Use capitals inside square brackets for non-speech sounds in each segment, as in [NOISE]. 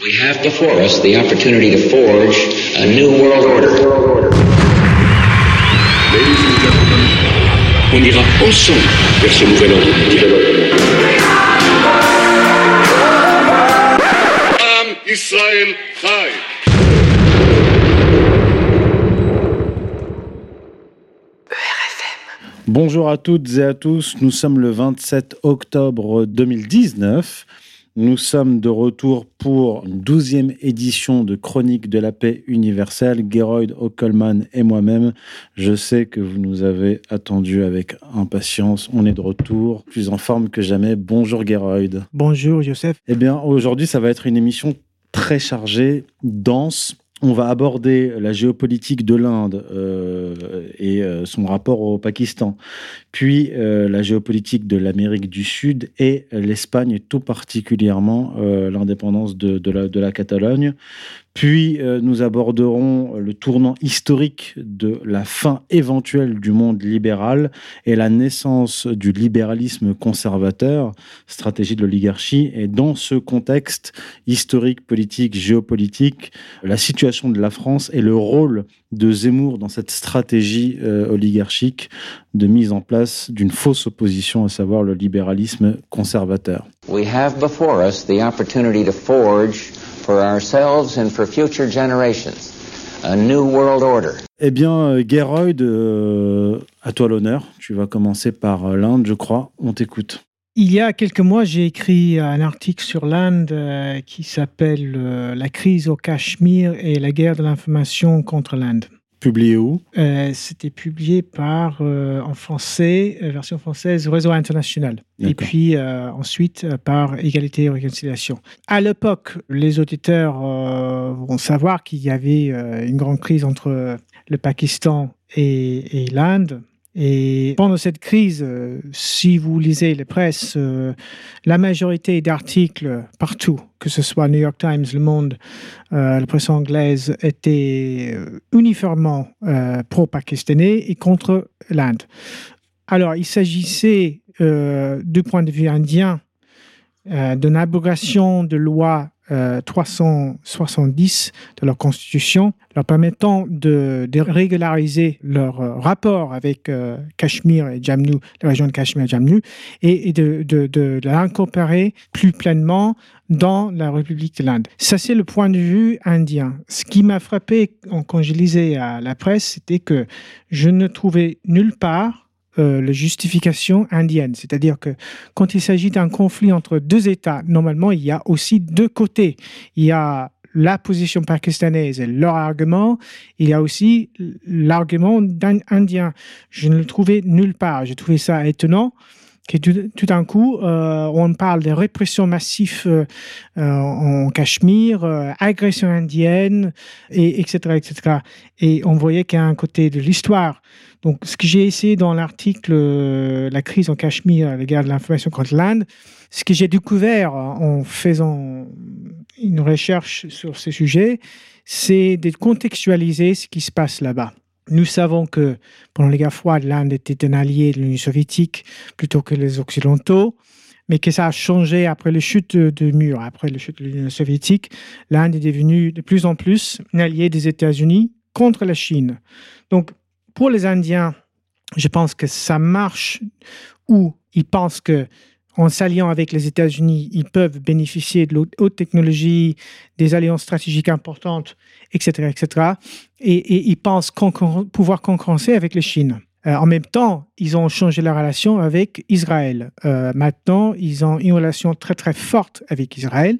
We have before us the opportunity to forge a new world order. Ladies and gentlemen, on ira ensemble vers ce nouvel ordre mondial. Am Israël Chai. Bonjour à toutes et à tous, nous sommes le 27 octobre 2019. Nous sommes de retour pour une douzième édition de Chronique de la paix universelle. Geroyd Ockelman et moi-même, je sais que vous nous avez attendus avec impatience. On est de retour, plus en forme que jamais. Bonjour Geroyd. Bonjour Joseph. Eh bien, aujourd'hui, ça va être une émission très chargée, dense, on va aborder la géopolitique de l'Inde euh, et euh, son rapport au Pakistan, puis euh, la géopolitique de l'Amérique du Sud et l'Espagne, tout particulièrement l'indépendance de, la, Catalogne. Puis euh, nous aborderons le tournant historique de la fin éventuelle du monde libéral et la naissance du libéralisme conservateur, stratégie de l'oligarchie. Et dans ce contexte historique, politique, géopolitique, la situation de la France et le rôle de Zemmour dans cette stratégie euh, oligarchique de mise en place d'une fausse opposition, à savoir le libéralisme conservateur. For ourselves and for future generations a new world order. Eh bien, Geroyd, euh, à toi l'honneur. Tu vas commencer par l'Inde, je crois. On t'écoute. Il y a quelques mois, j'ai écrit un article sur l'Inde euh, qui s'appelle euh, La crise au Cachemire et la guerre de l'information contre l'Inde. Publié où? Euh, C'était publié par, euh, en français, euh, version française, Réseau International. Et puis ensuite par Égalité et Réconciliation. À l'époque, les auditeurs vont savoir qu'il y avait une grande crise entre le Pakistan et, et l'Inde. Et pendant cette crise, euh, si vous lisez les presses, euh, la majorité d'articles partout, que ce soit New York Times, Le Monde, euh, la presse anglaise, étaient uniformément pro-pakistanais et contre l'Inde. Alors, il s'agissait, du point de vue indien, d'une abrogation de loi euh, 370 de leur constitution, leur permettant de, régulariser leur euh, rapport avec euh, Cachemire et la région de Cachemire et Jammu, et, de, de l'incorporer plus pleinement dans la République de l'Inde. Ça, c'est le point de vue indien. Ce qui m'a frappé quand je lisais à la presse, c'était que je ne trouvais nulle part euh, la justification indienne. C'est-à-dire que quand il s'agit d'un conflit entre deux États, normalement, il y a aussi deux côtés. Il y a la position pakistanaise et leur argument, il y a aussi l'argument indien. Je ne le trouvais nulle part. J'ai trouvé ça étonnant que tout, d'un coup, euh, on parle de répression massive euh, en Cachemire, euh, agression indienne, et, etc., etc. Et on voyait qu'il y a un côté de l'histoire. Donc, ce que j'ai essayé dans l'article euh, La crise en Cachemire, la guerre de l'information contre l'Inde, ce que j'ai découvert en faisant une recherche sur ce sujet, c'est de contextualiser ce qui se passe là-bas. Nous savons que pendant les guerres froides, l'Inde était un allié de l'Union soviétique plutôt que les Occidentaux, mais que ça a changé après la chute de mur, après la chute de l'Union soviétique. L'Inde est devenue de plus en plus un allié des États-Unis contre la Chine. Donc, pour les Indiens, je pense que ça marche où ils pensent que en s'alliant avec les États-Unis, ils peuvent bénéficier de haute technologie, des alliances stratégiques importantes, etc., etc. Et, ils pensent pouvoir concurrencer avec la Chine. Euh, en même temps, ils ont changé la relation avec Israël. Euh, maintenant, ils ont une relation très très forte avec Israël.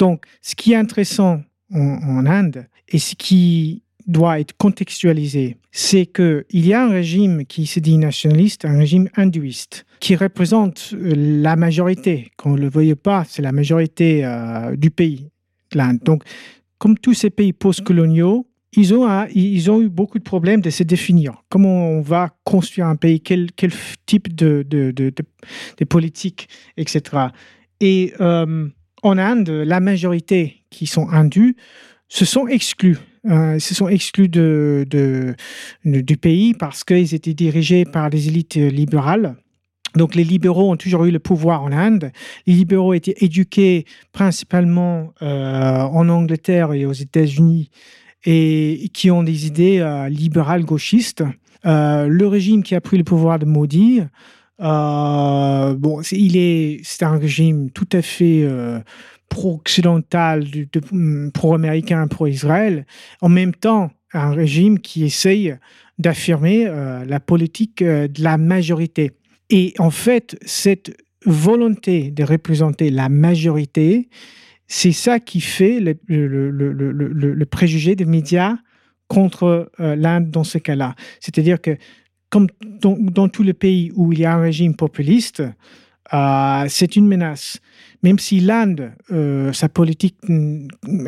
Donc, ce qui est intéressant en Inde et ce qui doit être contextualisé, c'est qu'il y a un régime qui se dit nationaliste, un régime hindouiste, qui représente la majorité. Qu'on ne le voyait pas, c'est la majorité euh, du pays, l'Inde. Donc, comme tous ces pays post-coloniaux, ils ont, ils ont eu beaucoup de problèmes de se définir. Comment on va construire un pays, quel, type de, de politique, etc. Et euh, en Inde, la majorité qui sont hindus se sont exclus euh, se sont exclus de, du pays parce qu'ils étaient dirigés par des élites libérales Donc les libéraux ont toujours eu le pouvoir en Inde. Les libéraux étaient éduqués principalement euh, en Angleterre et aux États-Unis et qui ont des idées euh, libérales gauchistes. Euh, le régime qui a pris le pouvoir de Modi, bon, il est, c'est un régime tout à fait pro-occidental, pro-américain, pro-Israël. En même temps, un régime qui essaye d'affirmer la politique de la majorité. Et en fait, cette volonté de représenter la majorité, c'est ça qui fait le, préjugé des médias contre euh, l'Inde dans ce cas-là. C'est-à-dire que, comme dans, dans, tous les pays où il y a un régime populiste, euh, c'est une menace même si l'Inde, euh, sa politique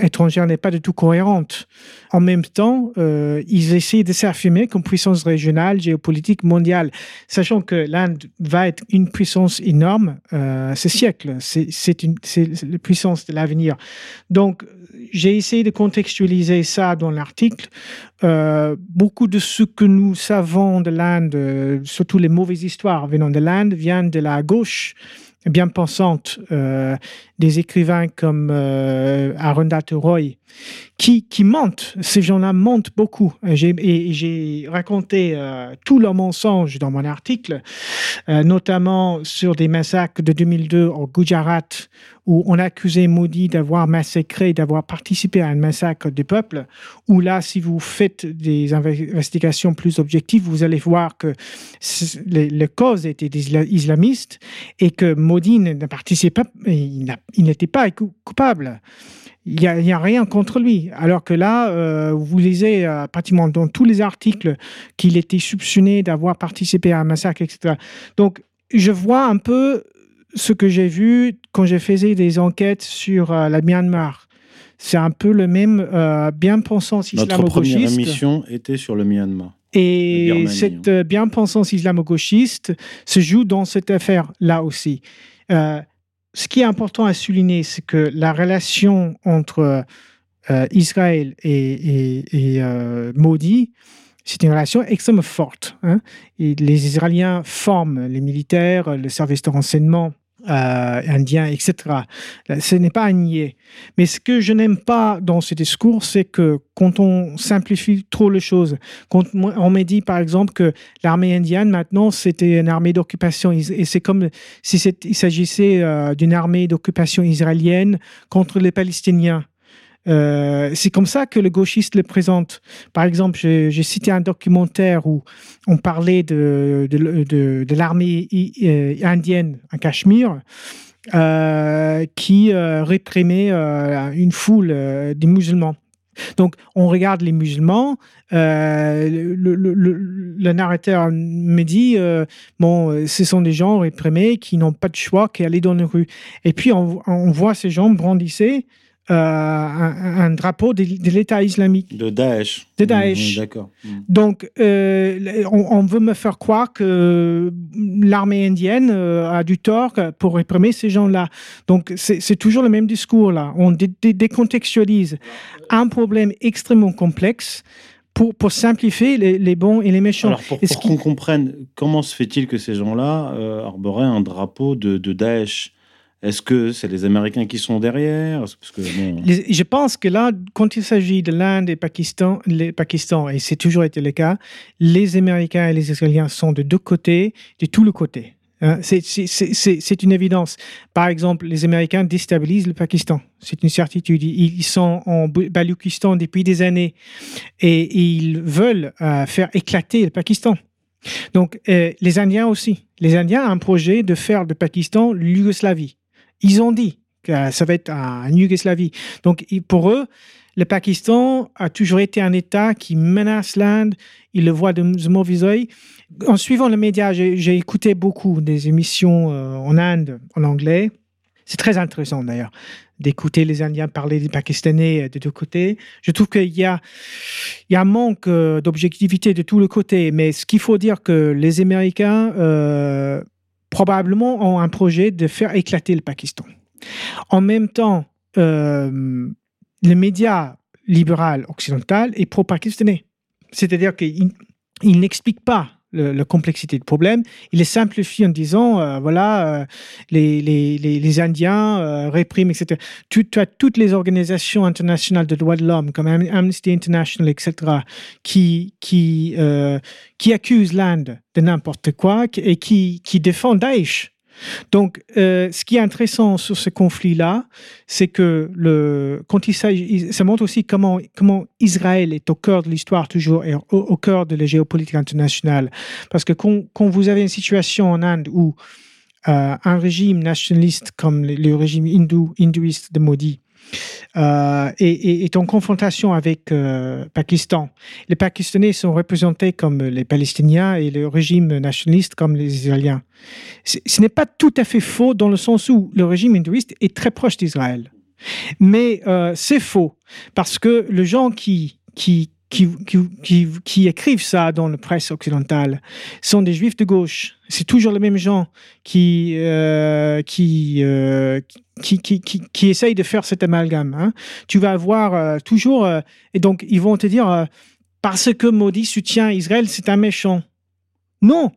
étrangère n'est pas du tout cohérente, en même temps, euh, ils essaient de s'affirmer comme puissance régionale, géopolitique, mondiale, sachant que l'Inde va être une puissance énorme euh, ce siècle. C'est la puissance de l'avenir. Donc, j'ai essayé de contextualiser ça dans l'article. beaucoup de ce que nous savons de l'Inde, surtout les mauvaises histoires venant de l'Inde, viennent de la gauche bien pensante euh, des écrivains comme euh, Arundhati Roy qui, qui mentent. Ces gens-là mentent beaucoup. J'ai raconté euh, tous leurs mensonges dans mon article, euh, notamment sur des massacres de 2002 au Gujarat, où on accusait Modi d'avoir massacré, d'avoir participé à un massacre du peuple, où là, si vous faites des investigations plus objectives, vous allez voir que les, les causes étaient des islamistes et que Modi ne participait pas, il n'était pas coupable il n'y a, a, rien contre lui. Alors que là, euh, vous lisez euh, pratiquement dans tous les articles qu'il était soupçonné d'avoir participé à un massacre, etc. Donc, je vois un peu ce que j'ai vu quand j'ai fait des enquêtes sur euh, la Myanmar. C'est un peu le même bien-pensance islamo-gauchiste. Notre première émission était sur le Myanmar. Et cette bien-pensance islamo-gauchiste se joue dans cette affaire-là aussi ce qui est important à souligner, c'est que la relation entre euh, Israël et, euh, Maudit, c'est une relation extrêmement forte. Hein. Et les Israéliens forment les militaires, le service de renseignement euh, indien, etc. Ce n'est pas à nier. Mais ce que je n'aime pas dans ce discours, c'est que quand on simplifie trop les choses, quand on me dit par exemple que l'armée indienne maintenant c'était une armée d'occupation et c'est comme si il s'agissait euh, d'une armée d'occupation israélienne contre les Palestiniens. Euh, c'est comme ça que le gauchiste le présente. Par exemple, j'ai cité un documentaire où on parlait de, l'armée euh, indienne en Cachemire. Euh, qui réprimait une foule des musulmans. Donc, on regarde les musulmans. le, narrateur me dit bon, ce sont des gens réprimés qui n'ont pas de choix qu'aller dans les rues. Et puis, on, on voit ces gens brandisser euh, un, drapeau de, l'État islamique. De Daesh. De Daesh. Mmh, d'accord. Mmh. Donc, euh, on, veut me faire croire que l'armée indienne euh, a du tort pour réprimer ces gens-là. Donc, c'est toujours le même discours là. On décontextualise un problème extrêmement complexe. Pour, pour, simplifier les, bons et les méchants. Alors pour, qu'on comprenne, comment se fait-il que ces gens-là arboraient un drapeau de, de Daesh? Est-ce que c'est les Américains qui sont derrière? Je pense que là, quand il s'agit de l'Inde et Pakistan, Pakistan, et c'est toujours été le cas, les Américains et les Israéliens sont de deux côtés, de tous les côtés. Hein. c'est une évidence. Par exemple, les Américains déstabilisent le Pakistan. C'est une certitude. Ils sont en Baloukistan depuis des années et ils veulent euh, faire éclater le Pakistan. Donc, euh, les Indiens aussi. Les Indiens ont un projet de faire de Pakistan l'Yougoslavie. Ils ont dit que ça va être en Yougoslavie. Donc, pour eux, le Pakistan a toujours été un État qui menace l'Inde. Ils le voient de mauvais oeil. En suivant les médias, j'ai écouté beaucoup des émissions euh, en Inde en anglais. C'est très intéressant d'ailleurs d'écouter les Indiens parler des Pakistanais de deux côtés. Je trouve qu'il y a, un manque euh, d'objectivité de tous les côtés. Mais ce qu'il faut dire que les Américains euh, probablement ont un projet de faire éclater le Pakistan. En même temps, euh, les médias libéral occidental est pro-pakistanais. C'est-à-dire qu'ils n'expliquent pas la complexité du problème. Il les simplifie en disant, euh, voilà, euh, les, les, les, Indiens euh, répriment, etc. Tu, as toutes les organisations internationales de droits de l'homme, comme Amnesty International, etc., qui, qui, qui accusent l'Inde de n'importe quoi et qui, qui défendent Daesh. Donc, euh, ce qui est intéressant sur ce conflit-là, c'est que le, quand il ça montre aussi comment, comment Israël est au cœur de l'histoire toujours et au, cœur de la géopolitique internationale. Parce que quand, quand, vous avez une situation en Inde où euh, un régime nationaliste comme le, régime hindou, hindouiste de Modi euh, et, en confrontation avec euh, Pakistan. Les Pakistanais sont représentés comme les Palestiniens et le régime nationaliste comme les Israéliens. Ce n'est pas tout à fait faux dans le sens où le régime hindouiste est très proche d'Israël. Mais euh, c'est faux parce que les gens qui, qui, qui, qui, qui, écrivent ça dans la presse occidentale sont des juifs de gauche. C'est toujours les mêmes gens qui, euh, qui, euh, qui, qui, qui, essayent de faire cet amalgame. Hein. Tu vas avoir euh, toujours, et donc ils vont te dire, parce que Maudit soutient Israël, c'est un méchant. Non,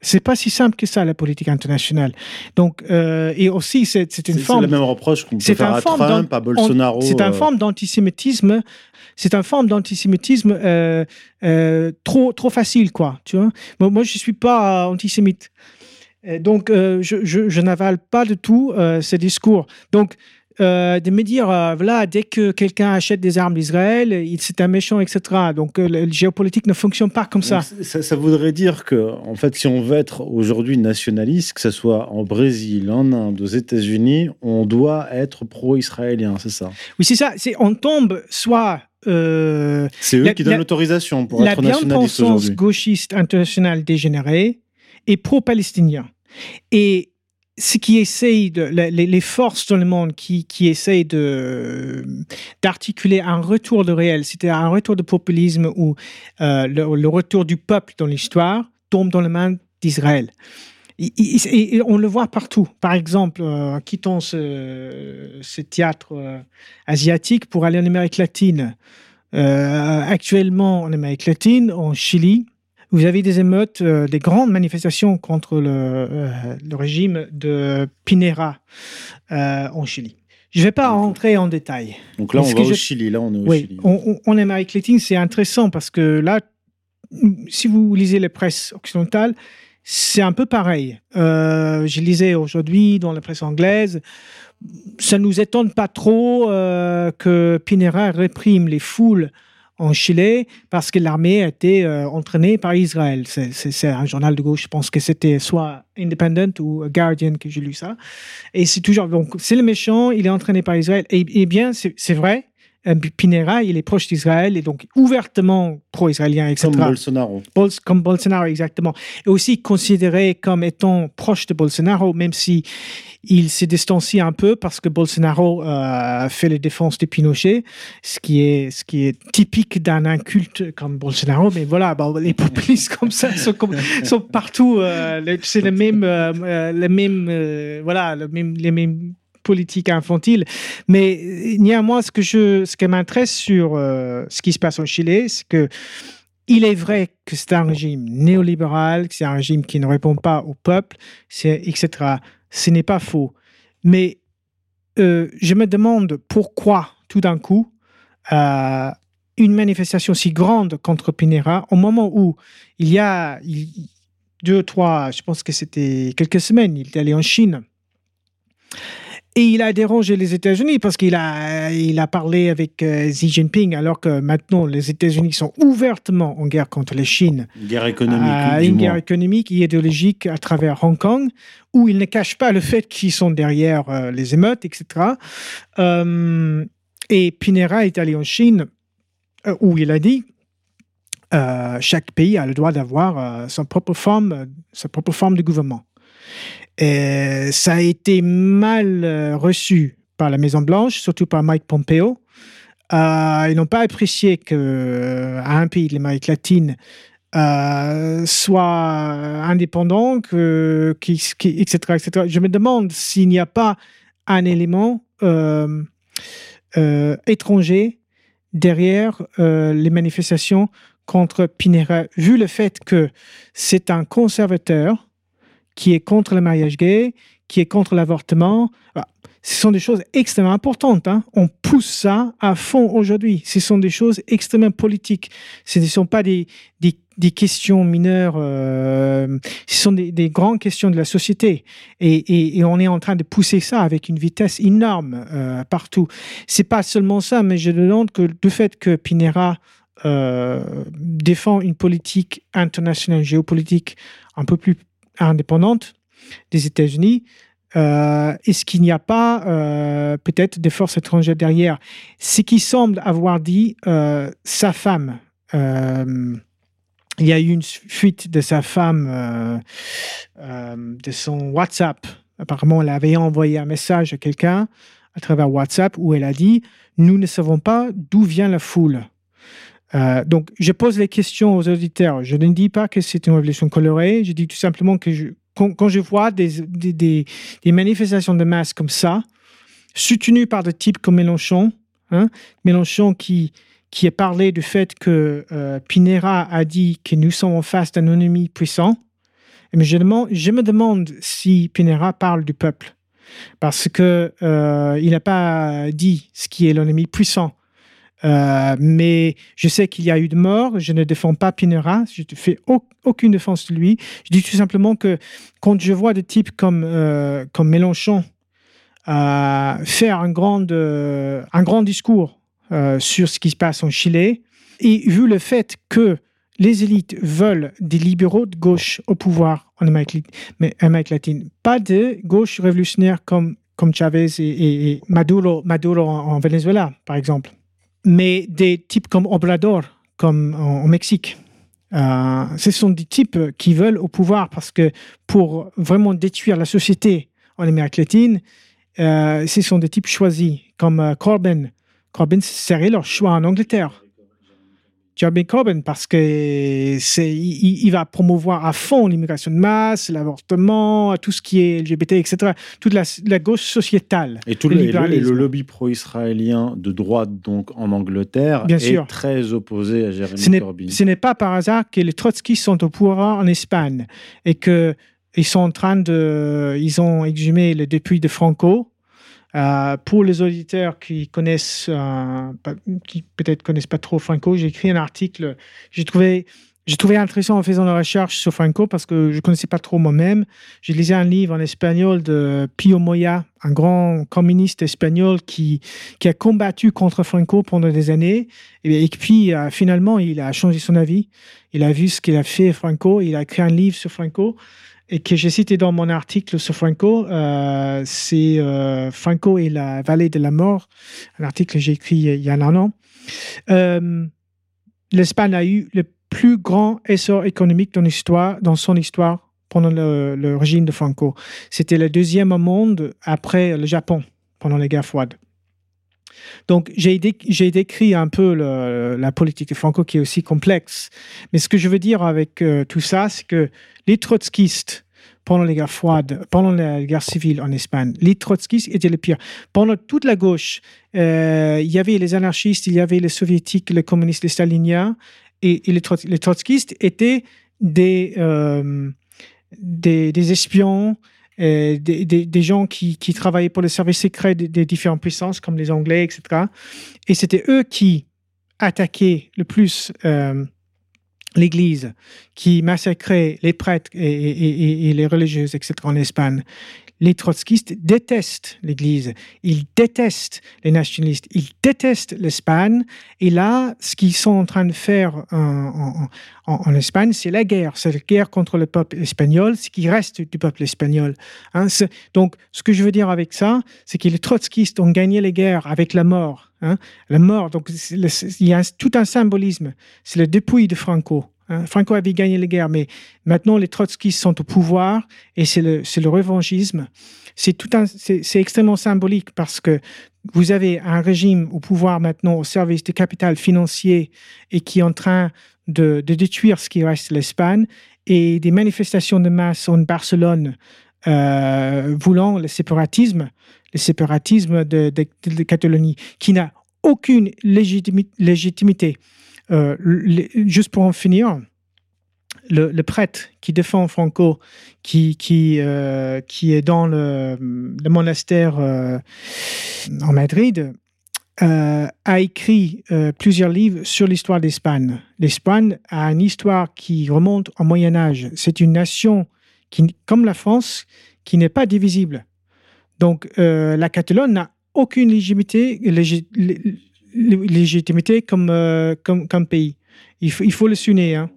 c'est pas si simple que ça, la politique internationale. Donc, euh, et aussi, c'est une forme. C'est la même reproche qu'on peut faire à Trump, à Bolsonaro. C'est une euh. forme d'antisémitisme. C'est une forme d'antisémitisme euh, euh, trop, trop facile, quoi. Tu vois moi, moi, je suis pas antisémite. Donc, je, je, je n'avale pas du tout ces discours. Donc, euh, de me dire, euh, voilà, dès que quelqu'un achète des armes d'Israël, c'est un méchant, etc. Donc, euh, le géopolitique ne fonctionne pas comme ça. ça. voudrait dire que, en fait, si on veut être aujourd'hui nationaliste, que ce soit en Brésil, en Inde, aux États-Unis, on doit être pro-israélien, c'est ça? Oui, c'est ça. On tombe soit c'est eux qui donnent l'autorisation pour être nationaliste aujourd'hui. La gauchiste internationale dégénérée est pro-palestinien. Et ce qui essaye les, forces dans le monde qui, qui essayent d'articuler un retour de réel, c'est-à-dire un retour de populisme ou euh, le, retour du peuple dans l'histoire, tombe dans les mains d'Israël. Et, on le voit partout. Par exemple, euh, quittons ce, ce théâtre euh, asiatique pour aller en Amérique latine. actuellement, en Amérique latine, en Chili, vous avez des émeutes, euh, des grandes manifestations contre le, euh, le régime de Pinera euh, en Chili. Je ne vais pas rentrer en détail. Donc là, on va au Chili. Là, on est au oui, Chili. On, on, Amérique latine, c'est intéressant parce que là, si vous lisez les presses occidentales, c'est un peu pareil. Euh, je lisais aujourd'hui dans la presse anglaise, ça nous étonne pas trop euh, que Pinera réprime les foules en Chili parce que l'armée a été euh, entraînée par Israël. C'est un journal de gauche, je pense que c'était soit Independent ou Guardian que j'ai lu ça. Et c'est toujours, donc c'est le méchant, il est entraîné par Israël. Et, et bien, c'est vrai, Pinera, il est proche d'Israël et donc ouvertement pro-israélien, etc. Comme Bolsonaro. comme Bolsonaro, exactement. Et aussi considéré comme étant proche de Bolsonaro, même si il s'est distancié un peu parce que Bolsonaro a euh, fait les défenses de Pinochet, ce qui est, ce qui est typique d'un inculte comme Bolsonaro. Mais voilà, les populistes [LAUGHS] comme ça sont, sont partout. Euh, c'est le même, le même, voilà, le même, les mêmes politique infantile. Mais néanmoins, ce que je, ce qui m'intéresse sur euh, ce qui se passe au Chili, c'est que il est vrai que c'est un régime néolibéral, que c'est un régime qui ne répond pas au peuple, etc. Ce n'est pas faux. Mais euh, je me demande pourquoi, tout d'un coup, euh, une manifestation si grande contre Pinera, au moment où il y a deux, trois, je pense que c'était quelques semaines, il est allé en Chine. Et il a dérangé les États-Unis parce qu'il a, il a parlé avec euh, Xi Jinping, alors que maintenant les États-Unis sont ouvertement en guerre contre la Chine. Une guerre économique. Euh, une guerre économique et idéologique à travers Hong Kong, où ils ne cachent pas le fait qu'ils sont derrière euh, les émeutes, etc. et Pinera est allé en Chine, où il a dit chaque pays a le droit d'avoir sa propre forme, sa propre forme de gouvernement. Et ça a été mal euh, reçu par la Maison-Blanche, surtout par Mike Pompeo. Euh, ils n'ont pas apprécié qu'un euh, pays de l'Amérique latine soit indépendant, que, etc., etc. Je me demande s'il n'y a pas un élément étranger derrière les manifestations contre Pinera, vu le fait que c'est un conservateur qui est contre le mariage gay, qui est contre l'avortement. Ah, ce sont des choses extrêmement importantes. Hein. On pousse ça à fond aujourd'hui. Ce sont des choses extrêmement politiques. Ce ne sont pas des, des, questions mineures. Euh, ce sont des, grandes questions de la société. Et, on est en train de pousser ça avec une vitesse énorme euh, partout. C'est pas seulement ça, mais je demande que le fait que Pinera euh, défend une politique internationale, géopolitique un peu plus indépendante des États-Unis, euh, est-ce qu'il n'y a pas euh, peut-être des forces étrangères derrière? Ce qui semble avoir dit euh, sa femme. il y a eu une fuite de sa femme, de son WhatsApp. Apparemment, elle avait envoyé un message à quelqu'un à travers WhatsApp où elle a dit Nous ne savons pas d'où vient la foule. Donc, je pose les questions aux auditeurs. Je ne dis pas que c'est une révolution colorée. Je dis tout simplement que quand, je vois des, manifestations de masse comme ça, soutenues par des types comme Mélenchon, hein, Mélenchon qui, qui a parlé du fait que euh, Pinera a dit que nous sommes en face d'un ennemi puissant, mais je, me demande si Pinera parle du peuple. Parce qu'il euh, n'a pas dit ce qui est l'ennemi puissant. Euh, mais je sais qu'il y a eu de morts. Je ne défends pas Pinera. Je ne fais aucune défense de lui. Je dis tout simplement que quand je vois des types comme, euh, comme Mélenchon euh, faire un grand, un grand discours sur ce qui se passe en Chili, et vu le fait que les élites veulent des libéraux de gauche au pouvoir en Amérique, latine, pas de gauche révolutionnaire comme, comme Chavez et, Maduro, Maduro en Venezuela, par exemple mais des types comme Obrador, comme au Mexique. Euh, ce sont des types qui veulent au pouvoir parce que pour vraiment détruire la société en Amérique latine, euh, ce sont des types choisis, comme euh, Corbyn. Corbyn serait leur choix en Angleterre. Jeremy Corbyn parce que c'est il, va promouvoir à fond l'immigration de masse, l'avortement, tout ce qui est LGBT, etc. Toute la, gauche sociétale. Et tout le, le, lobby pro-israélien de droite donc en Angleterre est très opposé à Jeremy Corbyn. Ce n'est pas par hasard que les trotskistes sont au pouvoir en Espagne et que ils sont en train de, ils ont exhumé le depuis de Franco euh, pour les auditeurs qui connaissent, euh, qui peut-être connaissent pas trop Franco, j'ai écrit un article. J'ai trouvé, j'ai trouvé intéressant en faisant la recherche sur Franco parce que je connaissais pas trop moi-même. J'ai lisé un livre en espagnol de Pio Moya, un grand communiste espagnol qui, a combattu contre Franco pendant des années. Et, puis, euh, finalement, il a changé son avis. Il a vu ce qu'il a fait Franco. Il a écrit un livre sur Franco et que j'ai cité dans mon article sur Franco, euh, c'est euh, Franco et la vallée de la mort, un article que j'ai écrit il y a un an. Euh, L'Espagne a eu le plus grand essor économique dans, son histoire pendant le, régime de Franco. C'était le deuxième au monde après le Japon pendant la guerre froide. Donc, j'ai décrit un peu la politique de Franco qui est aussi complexe. Mais ce que je veux dire avec euh, tout ça, c'est que les trotskistes, pendant la guerre froide, pendant la guerre civile en Espagne, les trotskistes étaient les pires. Pendant toute la gauche, euh, il y avait les anarchistes, il y avait les soviétiques, les communistes, les staliniens, et, les, trotskistes étaient des, euh, espions, des, des, gens qui, travaillaient pour les services secrets des, différentes puissances, comme les Anglais, etc. Et c'était eux qui attaquaient le plus euh, l'Église, qui massacraient les prêtres et, et, les religieuses, etc. en Espagne les trotskistes détestent l'Église, ils détestent les nationalistes, ils détestent l'Espagne. Et là, ce qu'ils sont en train de faire en, Espagne, c'est la guerre. C'est la guerre contre le peuple espagnol, ce qui reste du peuple espagnol. Hein. donc, ce que je veux dire avec ça, c'est que les trotskistes ont gagné les guerres avec la mort. Hein. La mort, donc il y a tout un symbolisme. C'est le dépouille de Franco. Hein, Franco avait gagné la guerre, mais maintenant les trotskistes sont au pouvoir et c'est le, revanchisme. C'est extrêmement symbolique parce que vous avez un régime au pouvoir maintenant au service du capital financier et qui est en train de, détruire ce qui reste de l'Espagne et des manifestations de masse en Barcelone euh, voulant le séparatisme, le séparatisme de, de Catalogne, qui n'a aucune légitimité juste pour en finir, le, prêtre qui défend Franco, qui, qui, qui est dans le, monastère en Madrid, a écrit plusieurs livres sur l'histoire d'Espagne. L'Espagne a une histoire qui remonte au Moyen Âge. C'est une nation qui, comme la France, qui n'est pas divisible. Donc, euh, la Catalogne n'a aucune légitimité, légitimité comme, euh, comme, comme, pays. Il il faut le souligner. Hein.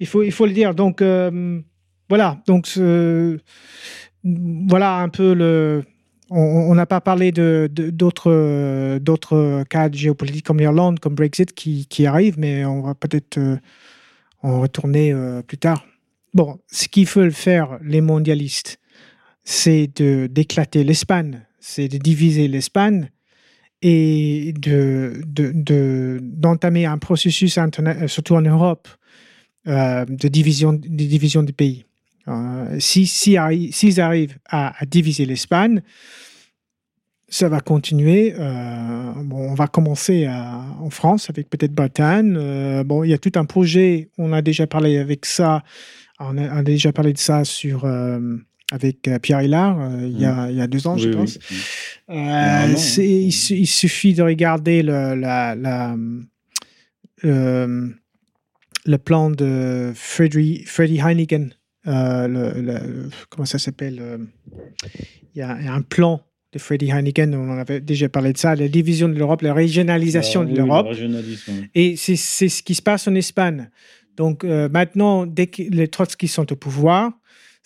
Il, faut, il faut le dire. Donc, euh, voilà. Donc, voilà un peu le. On n'a pas parlé d'autres de, d'autres cas géopolitiques comme l'Irlande, comme Brexit qui, qui arrivent, mais on va peut-être en retourner plus tard. Bon, ce qu'ils veulent faire, les mondialistes, c'est d'éclater l'Espagne, c'est de diviser l'Espagne et d'entamer de, d'entamer un processus, surtout en Europe, euh, de, division, de division du pays. Euh, S'ils si, arrivent à, diviser l'Espagne, ça va continuer. Euh, bon, on va commencer en France avec peut-être Bretagne. Euh, bon, il y a tout un projet. On a déjà parlé avec ça on a, déjà parlé de ça sur, euh, avec euh, Pierre Hillard euh, il, y a, mm. il, y a, deux ans, je pense. Il, il, suffit de regarder le, la, la le plan de Freddie, Freddie Heineken. Le, comment ça s'appelle il y, a, un plan de Freddie Heineken, on en avait déjà parlé de ça, la division de l'Europe, la régionalisation ah de l'Europe. Et c'est ce qui se passe en Espagne. Donc euh, maintenant, dès que les Trotsky sont au pouvoir,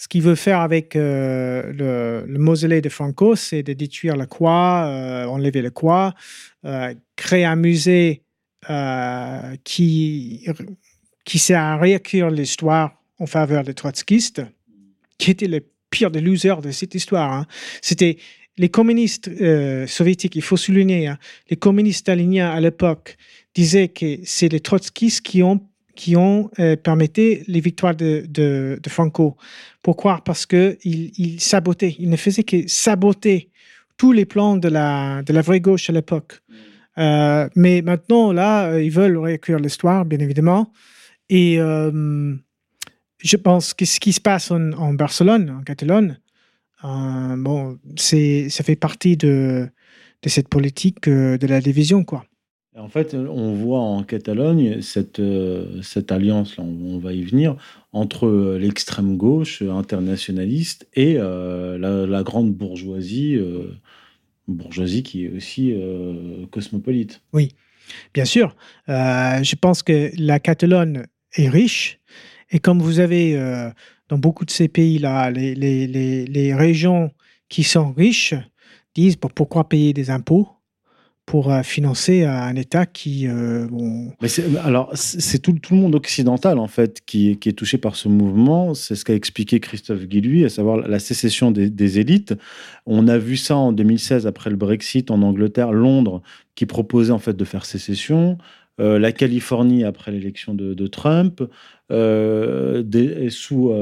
ce qu'il veut faire avec euh, le, mausolée de Franco, c'est de détruire la croix, euh, enlever la croix, créer un musée qui, qui sert à réécrire l'histoire en faveur des trotskistes, qui étaient les pires des losers de cette histoire. Hein. C'était les communistes soviétiques, il faut souligner, hein, les communistes staliniens à l'époque disaient que c'est les trotskistes qui ont qui ont euh, permis les victoires de, de, Franco. Pourquoi? Parce qu'il il sabotait, il ne faisait que saboter tous les plans de la, de la vraie gauche à l'époque. Euh, mais maintenant, là, euh, ils veulent réécrire l'histoire, bien évidemment. Et je pense que ce qui se passe en, en Barcelone, en Catalogne, bon, ça fait partie de, de cette politique de la division, quoi. En fait, on voit en Catalogne cette, euh, alliance, là, on, va y venir, entre l'extrême gauche internationaliste et euh, la, grande bourgeoisie, euh, bourgeoisie qui est aussi cosmopolite. Oui, bien sûr. je pense que la Catalogne est riche et comme vous avez dans beaucoup de ces pays-là, les, les régions qui sont riches disent pourquoi payer des impôts? Pour euh, financer un État qui. Euh, Mais alors, c'est tout, le monde occidental, en fait, qui, est touché par ce mouvement. C'est ce qu'a expliqué Christophe Guilluy, à savoir la sécession des, élites. On a vu ça en 2016, après le Brexit, en Angleterre, Londres, qui proposait, en fait, de faire sécession. Euh, la Californie, après l'élection de, Trump. Sous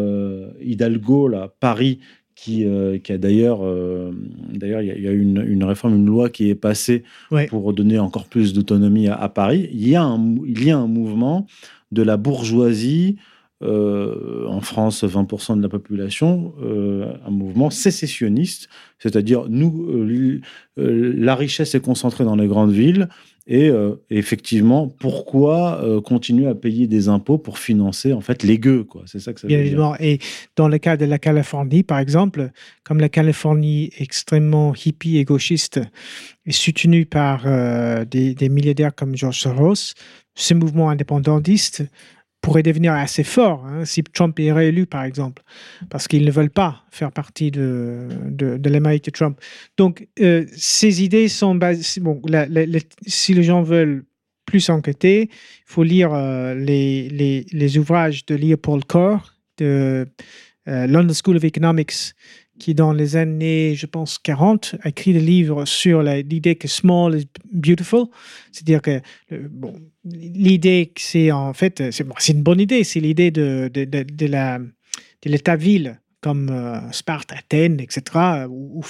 Hidalgo, là, Paris, qui, euh, qui a d'ailleurs, euh, d'ailleurs, il y, a une, une, réforme, une loi qui est passée pour donner encore plus d'autonomie à, Paris. Il y, a un, il y a un mouvement de la bourgeoisie, euh, en France, 20% de la population, un mouvement sécessionniste, c'est-à-dire nous, la richesse est concentrée dans les grandes villes, et euh, effectivement, pourquoi euh, continuer à payer des impôts pour financer en fait les gueux quoi? C'est ça que ça veut Bien évidemment. Et dans le cas de la Californie, par exemple, comme la Californie extrêmement hippie et gauchiste est soutenue par euh, des, des, milliardaires comme George Soros, ce mouvement indépendantiste pourrait devenir assez fort hein, si Trump est réélu, par exemple, parce qu'ils ne veulent pas faire partie de, de, de Trump. Donc, euh, ces idées sont basées. Bon, si les gens veulent plus enquêter, il faut lire euh, les, les, ouvrages de Leopold Kohr, de euh, London School of Economics, qui dans les années, je pense, 40, a écrit des livres sur l'idée que small is beautiful. C'est-à-dire que, bon, l'idée que c'est en fait, c'est une bonne idée, c'est l'idée de, de, de, de l'état-ville comme euh, Sparte, Athènes, etc. Ou,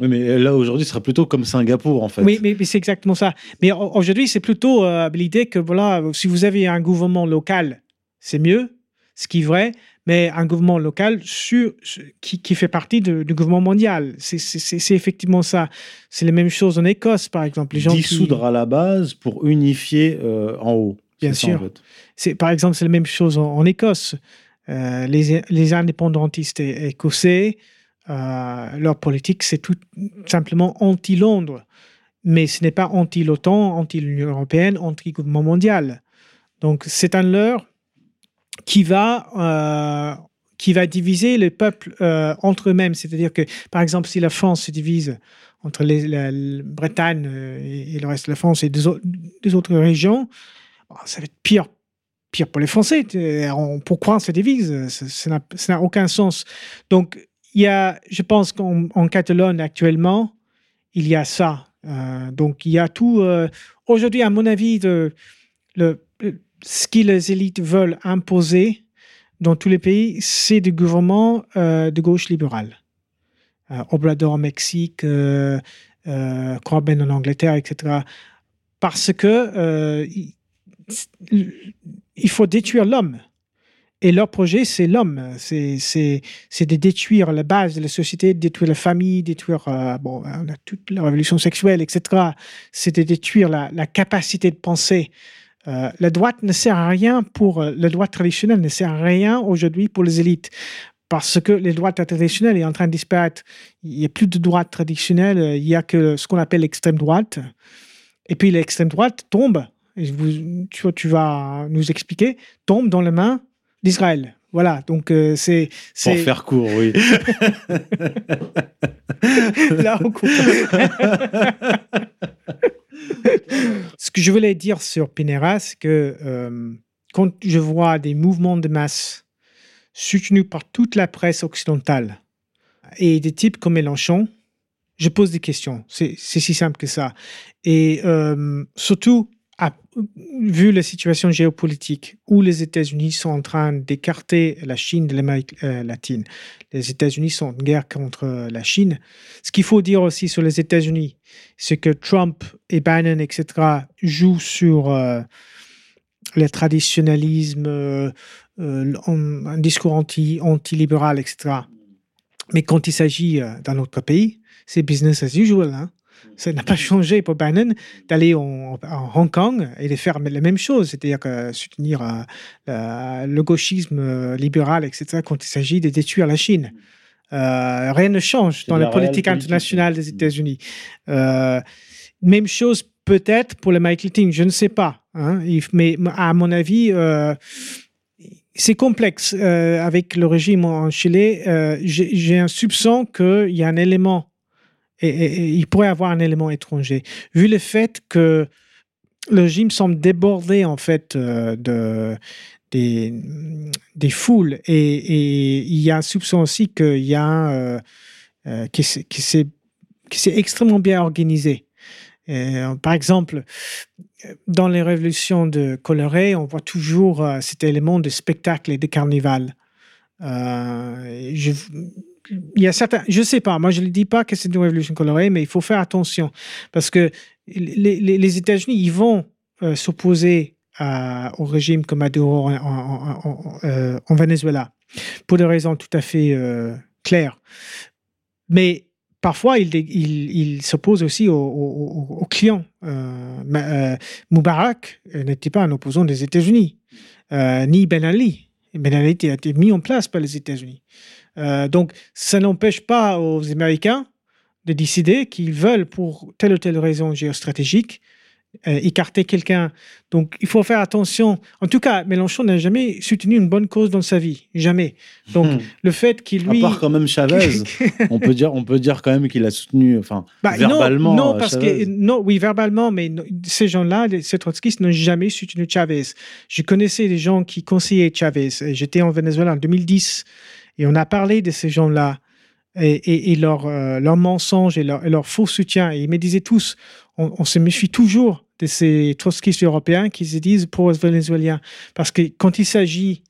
oui, mais là, aujourd'hui, ce sera plutôt comme Singapour, en fait. Oui, mais, c'est exactement ça. Mais aujourd'hui, c'est plutôt l'idée que, voilà, si vous avez un gouvernement local, c'est mieux, ce qui est vrai, mais un gouvernement local sur, qui, qui, fait partie du gouvernement mondial. C'est effectivement ça. C'est la même chose en Écosse, par exemple. Les gens Dissoudre à la base pour unifier en haut. Bien sûr. Par exemple, c'est la même chose en, Écosse. Euh, les, les, indépendantistes écossais, euh, leur politique, c'est tout simplement anti-Londres. Mais ce n'est pas anti-l'OTAN, anti-l'Union européenne, anti-gouvernement mondial. Donc, c'est un leurre qui va, euh, qui va diviser les peuples entre eux-mêmes. C'est-à-dire que, par exemple, si la France se divise entre la, Bretagne et, le reste de la France et des, autres régions, ça va être pire pire pour les Français. Pourquoi on se divise? Ça n'a aucun sens. Donc, il y a, je pense qu'en Catalogne actuellement, il y a ça. Euh, donc, il y a tout. Euh, aujourd'hui, à mon avis, le, ce que les élites veulent imposer dans tous les pays, c'est du gouvernement euh, de gauche libérale. Obrador au Mexique, Corbyn en Angleterre, etc. Parce que il faut détruire l'homme. Et leur projet, c'est l'homme. C'est, de détruire la base de la société, de détruire la famille, détruire euh, toute la révolution sexuelle, etc. C'est de détruire la, capacité de penser. Euh, la droite ne sert à rien pour euh, la droite traditionnelle ne sert à rien aujourd'hui pour les élites parce que les droites traditionnelles est en train de disparaître. Il n'y a plus de droite traditionnelle, il y a que ce qu'on appelle l'extrême droite. Et puis l'extrême droite tombe et vous, tu, tu, vas nous expliquer, tombe dans les mains d'Israël. Voilà, donc euh, c'est, Pour faire court, oui. [LAUGHS] Là, on coupe. [LAUGHS] Ce que je voulais dire sur Pinera, c'est que euh, quand je vois des mouvements de masse soutenus par toute la presse occidentale et des types comme Mélenchon, je pose des questions. C'est, si simple que ça. Et euh, surtout, vu la situation géopolitique où les États-Unis sont en train d'écarter la Chine de l'Amérique euh, latine, les États-Unis sont en guerre contre la Chine. Ce qu'il faut dire aussi sur les États-Unis, c'est que Trump et Biden, etc., jouent sur euh, le traditionnalisme, euh, un discours anti, anti-libéral, etc. Mais quand il s'agit d'un autre pays, c'est business as usual. Hein. Ça n'a pas changé pour Biden d'aller en, Hong Kong et de faire la même chose, c'est-à-dire que soutenir euh, le gauchisme euh, libéral, etc., quand il s'agit de détruire la Chine. Euh, rien ne change dans la, politique internationale des États-Unis. même chose peut-être pour le Michael Ting, je ne sais pas. Hein, mais à mon avis, c'est complexe. avec le régime en Chili, j'ai un soupçon qu'il y a un élément il pourrait avoir un élément étranger. Vu le fait que le régime semble déborder en fait euh, de, des, foules et, il y a un soupçon aussi qu'il y a euh, euh, qui s'est extrêmement bien organisé. par exemple, dans les révolutions de coloré, on voit toujours cet élément de spectacle et de carnaval. je, il y a certains, je sais pas, moi je ne dis pas que c'est une révolution colorée, mais il faut faire attention parce que les, États-Unis, ils vont euh, s'opposer au régime comme Maduro euh, en, Venezuela pour des raisons tout à fait euh, claires. Mais parfois, ils il, il s'opposent aussi aux, clients. Moubarak n'était pas un opposant des États-Unis, ni Ben Ali. Ben Ali a été mis en place par les États-Unis. Euh, donc, ça n'empêche pas aux Américains de décider qu'ils veulent, pour telle ou telle raison géostratégique, euh, écarter quelqu'un. Donc, il faut faire attention. En tout cas, Mélenchon n'a jamais soutenu une bonne cause dans sa vie. Jamais. Donc, hmm. le fait qu'il lui. À part quand même Chavez, [LAUGHS] on, peut dire, on peut dire quand même qu'il a soutenu, enfin, bah, verbalement. Non, parce que. Non, oui, verbalement, mais ces gens-là, ces trotskistes, n'ont jamais soutenu Chavez. Je connaissais des gens qui conseillaient Chavez. J'étais en Venezuela en 2010. Et on a parlé de ces gens-là et, et, leur, euh, leur mensonge et leur, leur, faux soutien. Et ils me disaient tous, on, se méfie toujours de ces trotskistes européens qui se disent pro-vénézuéliens. Parce que quand il s'agit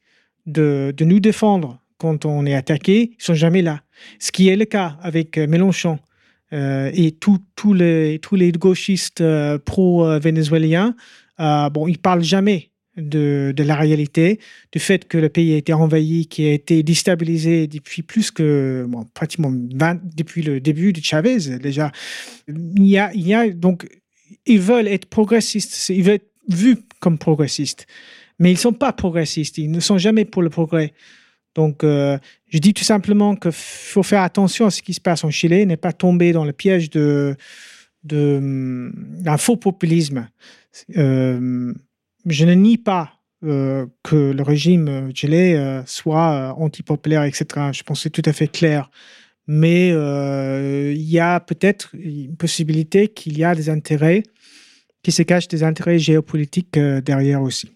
de, de, nous défendre quand on est attaqué, ils sont jamais là. Ce qui est le cas avec Mélenchon et tous les, tous les gauchistes pro-vénézuéliens. bon, ils parlent jamais de, la réalité, du fait que le pays a été envahi, qui a été déstabilisé depuis plus que bon, pratiquement 20, depuis le début de Chavez déjà. Il y a, il y a donc ils veulent être progressistes, ils veulent être vus comme progressistes, mais ils ne sont pas progressistes, ils ne sont jamais pour le progrès. Donc, euh, je dis tout simplement qu'il faut faire attention à ce qui se passe en Chili, ne pas tomber dans le piège de d'un faux populisme. Euh, je ne nie pas euh, que le régime gelé euh, soit euh, antipopulaire, etc. Je pense que c'est tout à fait clair. Mais il y a peut-être une possibilité qu'il y a des intérêts, qui se cachent des intérêts géopolitiques derrière aussi.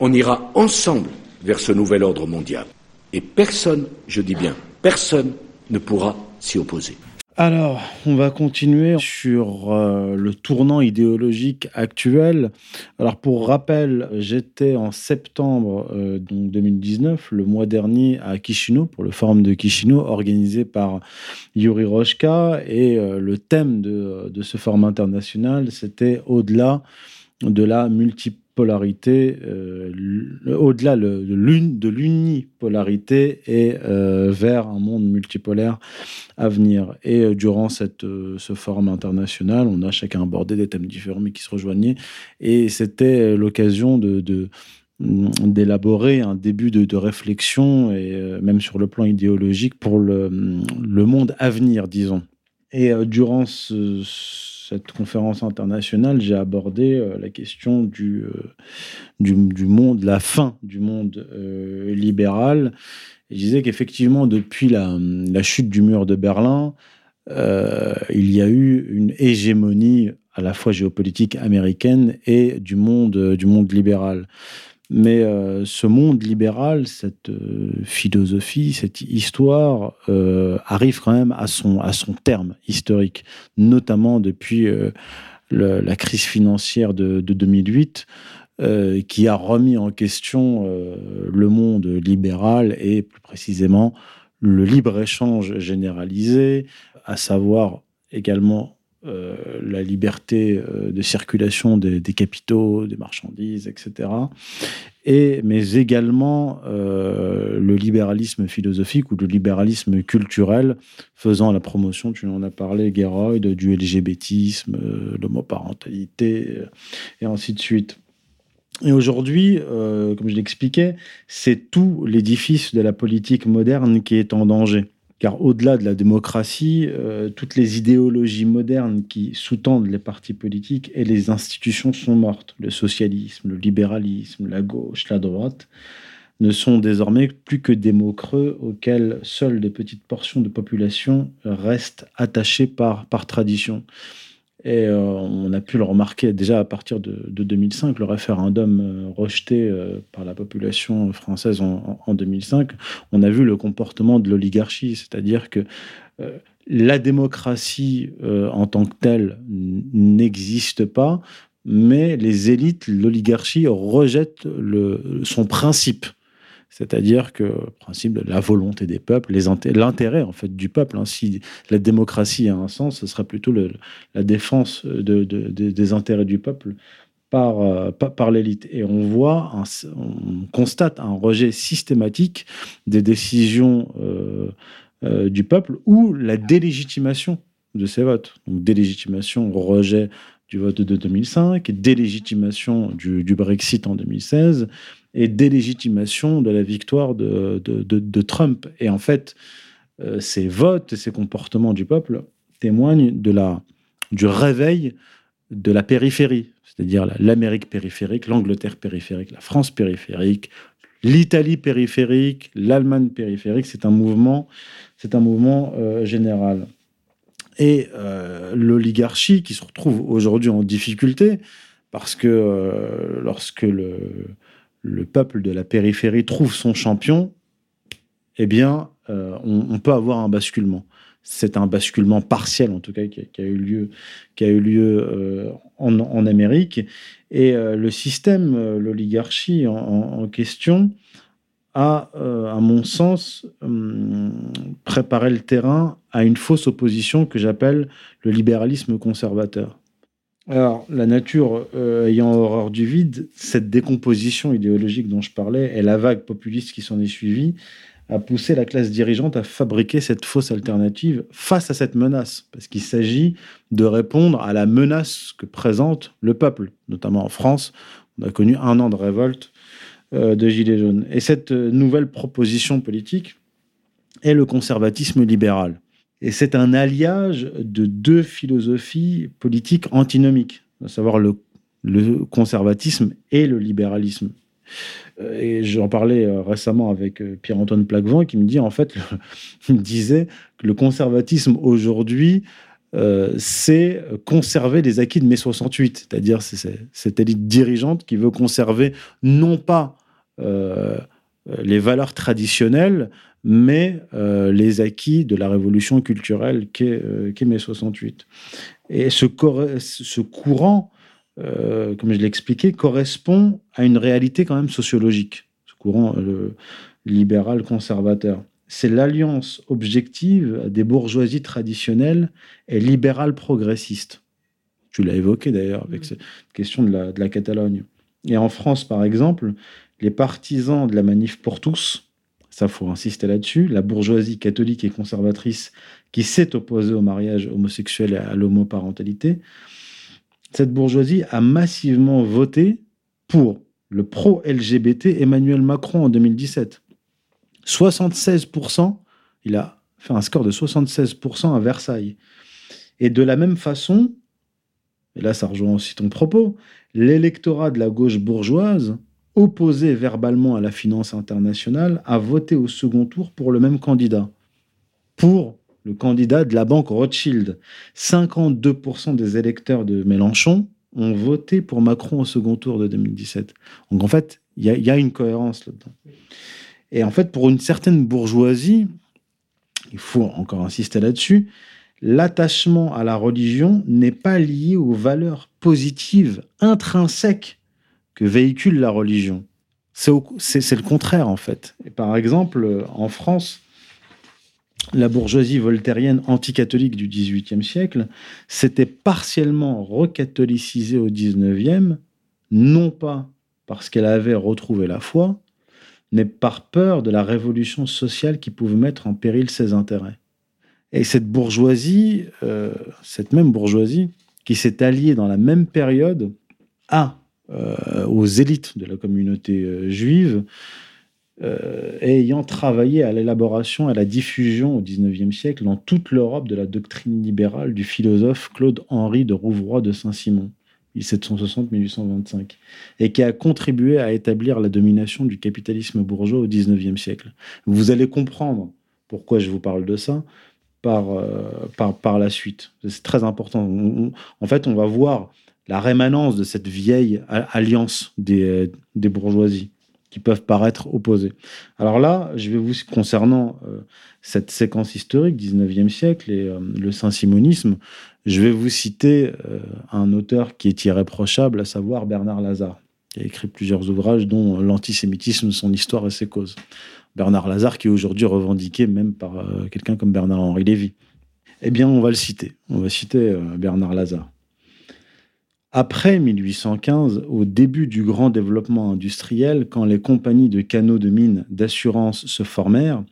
On ira ensemble vers ce nouvel ordre mondial. Et personne, je dis bien, personne ne pourra s'y opposer. Alors, on va continuer sur euh, le tournant idéologique actuel. Alors, pour rappel, j'étais en septembre 2019, euh, le mois dernier, à Kishino, pour le forum de Kishino, organisé par Yuri Roshka. Et euh, le thème de, ce forum international, c'était au-delà de la multiple polarité, euh, au-delà de l'unipolarité et euh, vers un monde multipolaire à venir. Et euh, durant cette, ce forum international, on a chacun abordé des thèmes différents mais qui se rejoignaient. Et c'était l'occasion de, d'élaborer un début de, réflexion, et même sur le plan idéologique, pour le, le monde à venir, disons. Et durant ce cette conférence internationale, j'ai abordé euh, la question du, euh, du, du, monde, la fin du monde euh, libéral. Je disais qu'effectivement, depuis la, la, chute du mur de Berlin, il y a eu une hégémonie à la fois géopolitique américaine et du monde, du monde libéral. Mais euh, ce monde libéral, cette euh, philosophie, cette histoire euh, arrive quand même à son, à son terme historique, notamment depuis la crise financière de, de 2008, qui a remis en question le monde libéral et plus précisément le libre-échange généralisé, à savoir également euh, la liberté euh, de circulation des, capitaux, des marchandises, etc. Et, mais également euh, le libéralisme philosophique ou le libéralisme culturel faisant la promotion, tu en as parlé, Geroyd, du LGBTisme, l'homoparentalité, et ainsi de suite. Et aujourd'hui, comme je l'expliquais, c'est tout l'édifice de la politique moderne qui est en danger car au-delà de la démocratie, euh, toutes les idéologies modernes qui sous-tendent les partis politiques et les institutions sont mortes. Le socialisme, le libéralisme, la gauche, la droite ne sont désormais plus que des mots creux auxquels seules de petites portions de population restent attachées par, par tradition. Et euh, on a pu le remarquer déjà à partir de, 2005, le référendum euh, rejeté euh, par la population française en, 2005. On a vu le comportement de l'oligarchie, c'est-à-dire que la démocratie en tant que telle n'existe pas, mais les élites, l'oligarchie rejettent son principe. C'est-à-dire que le principe de la volonté des peuples, l'intérêt en fait du peuple, hein, si la démocratie a un sens, ce sera plutôt la défense de, des intérêts du peuple par, euh, l'élite. Et on voit, on constate un rejet systématique des décisions euh, euh, du peuple ou la délégitimation de ces votes. Donc délégitimation, rejet du vote de 2005, délégitimation du Brexit en 2016 et délégitimation de la victoire de, Trump. Et en fait, euh, ces votes et ces comportements du peuple témoignent de la, du réveil de la périphérie, c'est-à-dire l'Amérique périphérique, l'Angleterre périphérique, la France périphérique, l'Italie périphérique, l'Allemagne périphérique. C'est un mouvement, c'est un mouvement euh, général. Et euh, l'oligarchie qui se retrouve aujourd'hui en difficulté parce que lorsque le, le peuple de la périphérie trouve son champion, eh bien, euh, on, peut avoir un basculement. C'est un basculement partiel, en tout cas, qui a, eu lieu, a eu lieu euh, en, Amérique. Et euh, le système, l'oligarchie en, question, a, à mon sens, hum, préparé le terrain à une fausse opposition que j'appelle le libéralisme conservateur. Alors, la nature euh, ayant horreur du vide, cette décomposition idéologique dont je parlais et la vague populiste qui s'en est suivie a poussé la classe dirigeante à fabriquer cette fausse alternative face à cette menace, parce qu'il s'agit de répondre à la menace que présente le peuple, notamment en France. On a connu un an de révolte euh, de Gilets jaunes. Et cette nouvelle proposition politique est le conservatisme libéral. Et c'est un alliage de deux philosophies politiques antinomiques, à savoir le, conservatisme et le libéralisme. Euh, et j'en parlais euh, récemment avec Pierre-Antoine Plaquevent qui me dit en fait, [LAUGHS] il disait que le conservatisme aujourd'hui, c'est conserver les acquis de mai 68, c'est-à-dire c'est cette élite dirigeante qui veut conserver non pas euh, les valeurs traditionnelles, mais euh, les acquis de la révolution culturelle qu'est euh, mai 68. Et ce, ce courant, comme je l'ai expliqué, correspond à une réalité quand même sociologique, ce courant libéral conservateur. C'est l'alliance objective des bourgeoisies traditionnelles et libérales progressistes. Tu l'as évoqué d'ailleurs avec cette question de la, de la Catalogne. Et en France, par exemple, les partisans de la manif pour tous, ça faut insister là-dessus, la bourgeoisie catholique et conservatrice qui s'est opposée au mariage homosexuel et à l'homoparentalité, cette bourgeoisie a massivement voté pour le pro-LGBT Emmanuel Macron en 2017. 76%, il a fait un score de 76% à Versailles. Et de la même façon, et là ça rejoint aussi ton propos, l'électorat de la gauche bourgeoise opposé verbalement à la finance internationale, a voté au second tour pour le même candidat. Pour le candidat de la banque Rothschild. 52% des électeurs de Mélenchon ont voté pour Macron au second tour de 2017. Donc en fait, il y, a une cohérence là-dedans. Et en fait, pour une certaine bourgeoisie, il faut encore insister là-dessus, l'attachement à la religion n'est pas lié aux valeurs positives intrinsèques que véhicule la religion. C'est le contraire, en fait. Et par exemple, en France, la bourgeoisie voltairienne anticatholique du XVIIIe siècle s'était partiellement recatholicisée au XIXe, non pas parce qu'elle avait retrouvé la foi, mais par peur de la révolution sociale qui pouvait mettre en péril ses intérêts. Et cette bourgeoisie, euh, cette même bourgeoisie, qui s'est alliée dans la même période à aux élites de la communauté euh, juive, euh, ayant travaillé à l'élaboration et à la diffusion au XIXe siècle dans toute l'Europe de la doctrine libérale du philosophe Claude-Henri de Rouvroy de Saint-Simon. 1760-1825, et qui a contribué à établir la domination du capitalisme bourgeois au XIXe siècle. Vous allez comprendre pourquoi je vous parle de ça par, par, par la suite. C'est très important. en fait, on va voir la rémanence de cette vieille alliance des, des, bourgeoisies qui peuvent paraître opposées. Alors là, je vais vous, concernant euh, cette séquence historique, 19e siècle et euh, le saint-simonisme, je vais vous citer euh, un auteur qui est irréprochable, à savoir Bernard Lazare, qui a écrit plusieurs ouvrages, dont L'antisémitisme, son histoire et ses causes. Bernard Lazare, qui est aujourd'hui revendiqué même par quelqu'un comme Bernard-Henri Lévy. Eh bien, on va le citer. On va citer Bernard Lazare. Après 1815, au début du grand développement industriel, quand les compagnies de canaux de mines d'assurance se formèrent,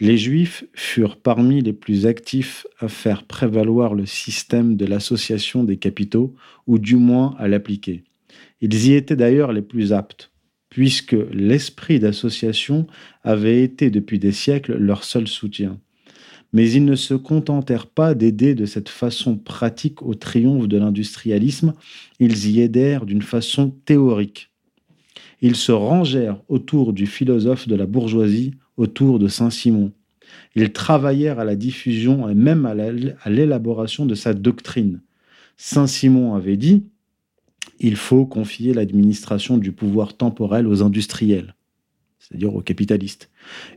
les Juifs furent parmi les plus actifs à faire prévaloir le système de l'association des capitaux, ou du moins à l'appliquer. Ils y étaient d'ailleurs les plus aptes, puisque l'esprit d'association avait été depuis des siècles leur seul soutien mais ils ne se contentèrent pas d'aider de cette façon pratique au triomphe de l'industrialisme, ils y aidèrent d'une façon théorique. Ils se rangèrent autour du philosophe de la bourgeoisie, autour de Saint-Simon. Ils travaillèrent à la diffusion et même à l'élaboration de sa doctrine. Saint-Simon avait dit il faut confier l'administration du pouvoir temporel aux industriels, c'est-à-dire aux capitalistes.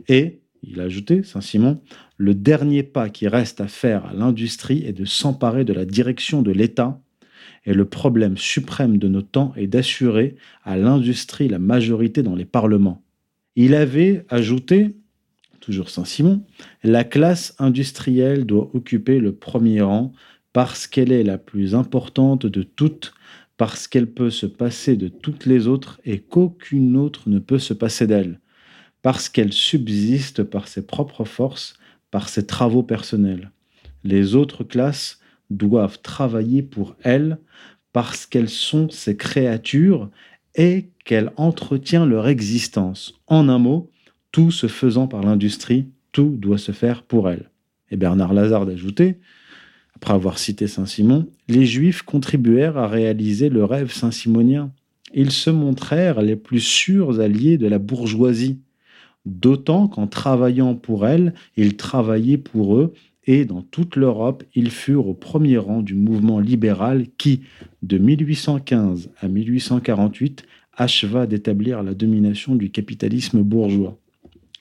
Et il a ajouté, Saint-Simon, le dernier pas qui reste à faire à l'industrie est de s'emparer de la direction de l'État, et le problème suprême de nos temps est d'assurer à l'industrie la majorité dans les parlements. Il avait ajouté, toujours Saint-Simon, la classe industrielle doit occuper le premier rang parce qu'elle est la plus importante de toutes, parce qu'elle peut se passer de toutes les autres et qu'aucune autre ne peut se passer d'elle, parce qu'elle subsiste par ses propres forces, par ses travaux personnels. Les autres classes doivent travailler pour elle parce qu'elles sont ses créatures et qu'elle entretient leur existence. En un mot, tout se faisant par l'industrie, tout doit se faire pour elle. Et Bernard Lazare d'ajouter, après avoir cité Saint-Simon, les Juifs contribuèrent à réaliser le rêve saint-simonien. Ils se montrèrent les plus sûrs alliés de la bourgeoisie, d'autant qu'en travaillant pour elle, ils travaillaient pour eux, et dans toute l'Europe, ils furent au premier rang du mouvement libéral qui, de 1815 à 1848, acheva d'établir la domination du capitalisme bourgeois.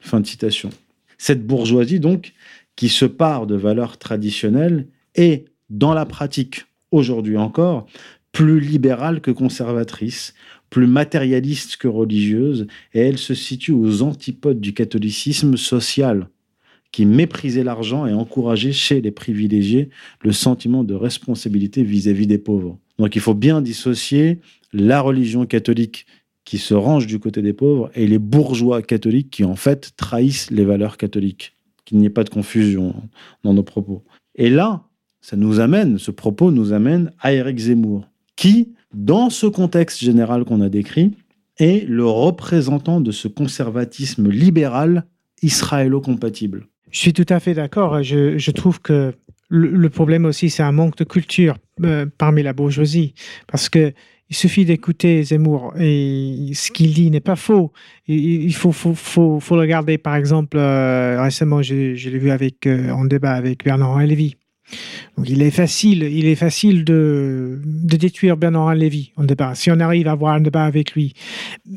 Fin de citation. Cette bourgeoisie, donc, qui se part de valeurs traditionnelles, est, dans la pratique, aujourd'hui encore, plus libérale que conservatrice, plus matérialiste que religieuse, et elle se situe aux antipodes du catholicisme social, qui méprisait l'argent et encourageait chez les privilégiés le sentiment de responsabilité vis-à-vis des pauvres. Donc il faut bien dissocier la religion catholique qui se range du côté des pauvres et les bourgeois catholiques qui en fait trahissent les valeurs catholiques. Qu'il n'y ait pas de confusion dans nos propos. Et là, ça nous amène, ce propos nous amène à Eric Zemmour, qui, dans ce contexte général qu'on a décrit, est le représentant de ce conservatisme libéral israélo-compatible. Je suis tout à fait d'accord. Je, trouve que le, problème aussi, c'est un manque de culture euh, parmi la bourgeoisie. Parce que il suffit d'écouter Zemmour et ce qu'il dit n'est pas faux. Il faut, faut, regarder, par exemple, euh, récemment, je, l'ai vu euh, en débat avec Bernard Lévy. Donc il est facile, il est facile de, de détruire Bernard Lévy en débat, si on arrive à avoir un débat avec lui.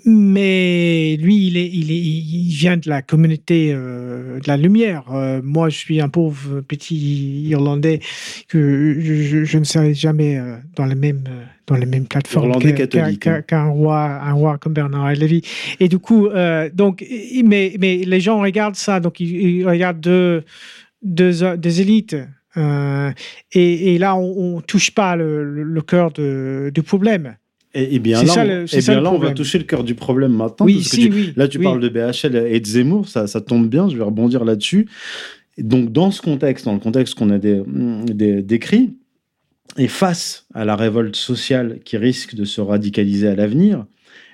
Mais lui, il, est, il, est, il vient de la communauté euh, de la lumière. Euh, moi, je suis un pauvre petit Irlandais que je, ne serai jamais euh, dans les mêmes dans les mêmes plateformes hein. qu'un roi, un roi comme Bernard Lévy. Et du coup, donc, mais, mais les gens regardent ça, donc ils, regardent deux, deux, des élites euh, et, là, on, ne touche pas le, cœur du problème. Et, bien là, on, là on va toucher le cœur du problème maintenant. Oui, oui, là, tu parles de BHL et de Zemmour, ça, ça tombe bien, je vais rebondir là-dessus. Donc, dans ce contexte, dans le contexte qu'on a décrit, et face à la révolte sociale qui risque de se radicaliser à l'avenir,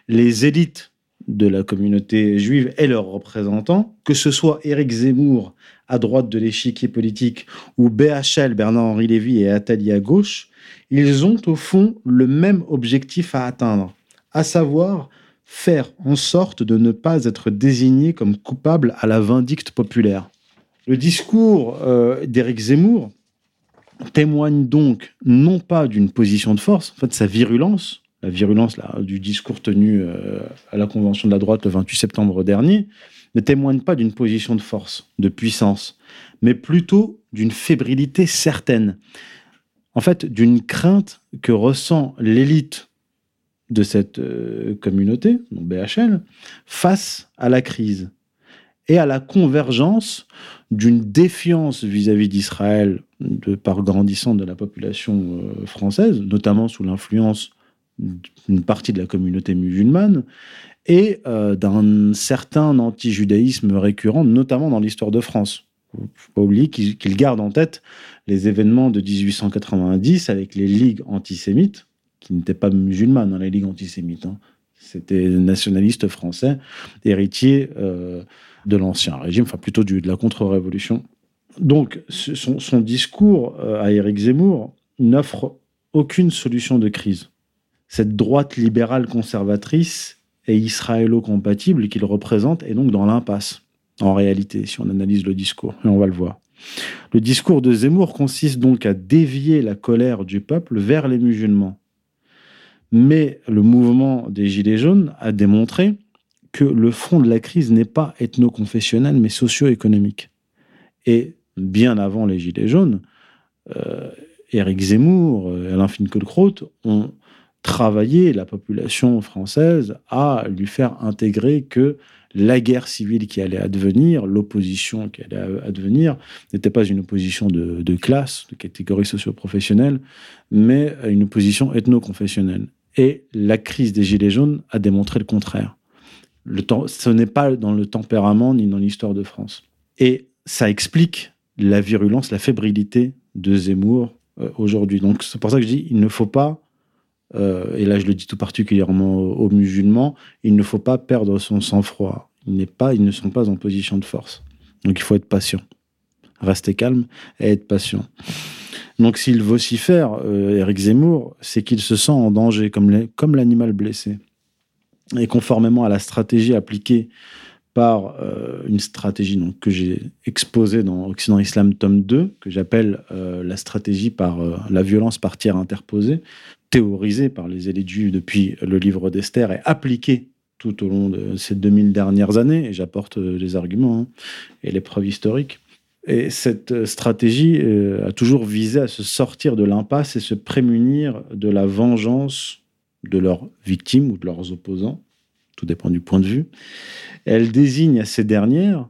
les élites de la communauté juive et leurs représentants, que ce soit Éric Zemmour à droite de l'échiquier politique ou BHL, Bernard-Henri Lévy et Attali à gauche, ils ont au fond le même objectif à atteindre, à savoir faire en sorte de ne pas être désigné comme coupable à la vindicte populaire. Le discours euh, d'Éric Zemmour témoigne donc non pas d'une position de force, en fait sa virulence, la virulence là, du discours tenu euh, à la Convention de la droite le 28 septembre dernier, ne témoigne pas d'une position de force, de puissance, mais plutôt d'une fébrilité certaine. En fait, d'une crainte que ressent l'élite de cette euh, communauté, BHL, face à la crise et à la convergence d'une défiance vis-à-vis d'Israël de part grandissante de la population euh, française, notamment sous l'influence d'une partie de la communauté musulmane et euh, d'un certain anti-judaïsme récurrent, notamment dans l'histoire de France. Il faut pas oublier qu'il garde en tête les événements de 1890 avec les ligues antisémites, qui n'étaient pas musulmanes, dans hein, les ligues antisémites. Hein. C'était nationalistes français, héritiers euh, de l'ancien régime, enfin plutôt de la contre-révolution. Donc, son, son discours euh, à Éric Zemmour n'offre aucune solution de crise cette droite libérale conservatrice et israélo-compatible qu'il représente est donc dans l'impasse, en réalité, si on analyse le discours, et on va le voir. Le discours de Zemmour consiste donc à dévier la colère du peuple vers les musulmans. Mais le mouvement des Gilets jaunes a démontré que le fond de la crise n'est pas ethno-confessionnel, mais socio-économique. Et bien avant les Gilets jaunes, euh, Éric Zemmour, euh, Alain Finkielkraut ont travailler la population française à lui faire intégrer que la guerre civile qui allait advenir, l'opposition qui allait advenir, n'était pas une opposition de, classe, de catégorie socio-professionnelle, mais une opposition ethno-confessionnelle. Et la crise des Gilets jaunes a démontré le contraire. Ce n'est pas dans le tempérament ni dans l'histoire de France. Et ça explique la virulence, la fébrilité de Zemmour euh, aujourd'hui. Donc c'est pour ça que je dis, il ne faut pas, et là je le dis tout particulièrement aux, musulmans, il ne faut pas perdre son sang-froid. Il ils ne sont pas en position de force. Donc il faut être patient. Rester calme et être patient. Donc s'il vocifère, euh, Eric Zemmour, c'est qu'il se sent en danger, comme l'animal blessé. Et conformément à la stratégie appliquée par euh, une stratégie que j'ai exposée dans Occident Islam tome 2, que j'appelle euh, la stratégie par la violence par tiers interposée, théorisée par les élites juives depuis le livre d'Esther et appliquée tout au long de ces 2000 dernières années, et j'apporte les arguments hein, et les preuves historiques. Et cette euh, stratégie euh, a toujours visé à se sortir de l'impasse et se prémunir de la vengeance de leurs victimes ou de leurs opposants, tout dépend du point de vue. Elle désigne à ces dernières,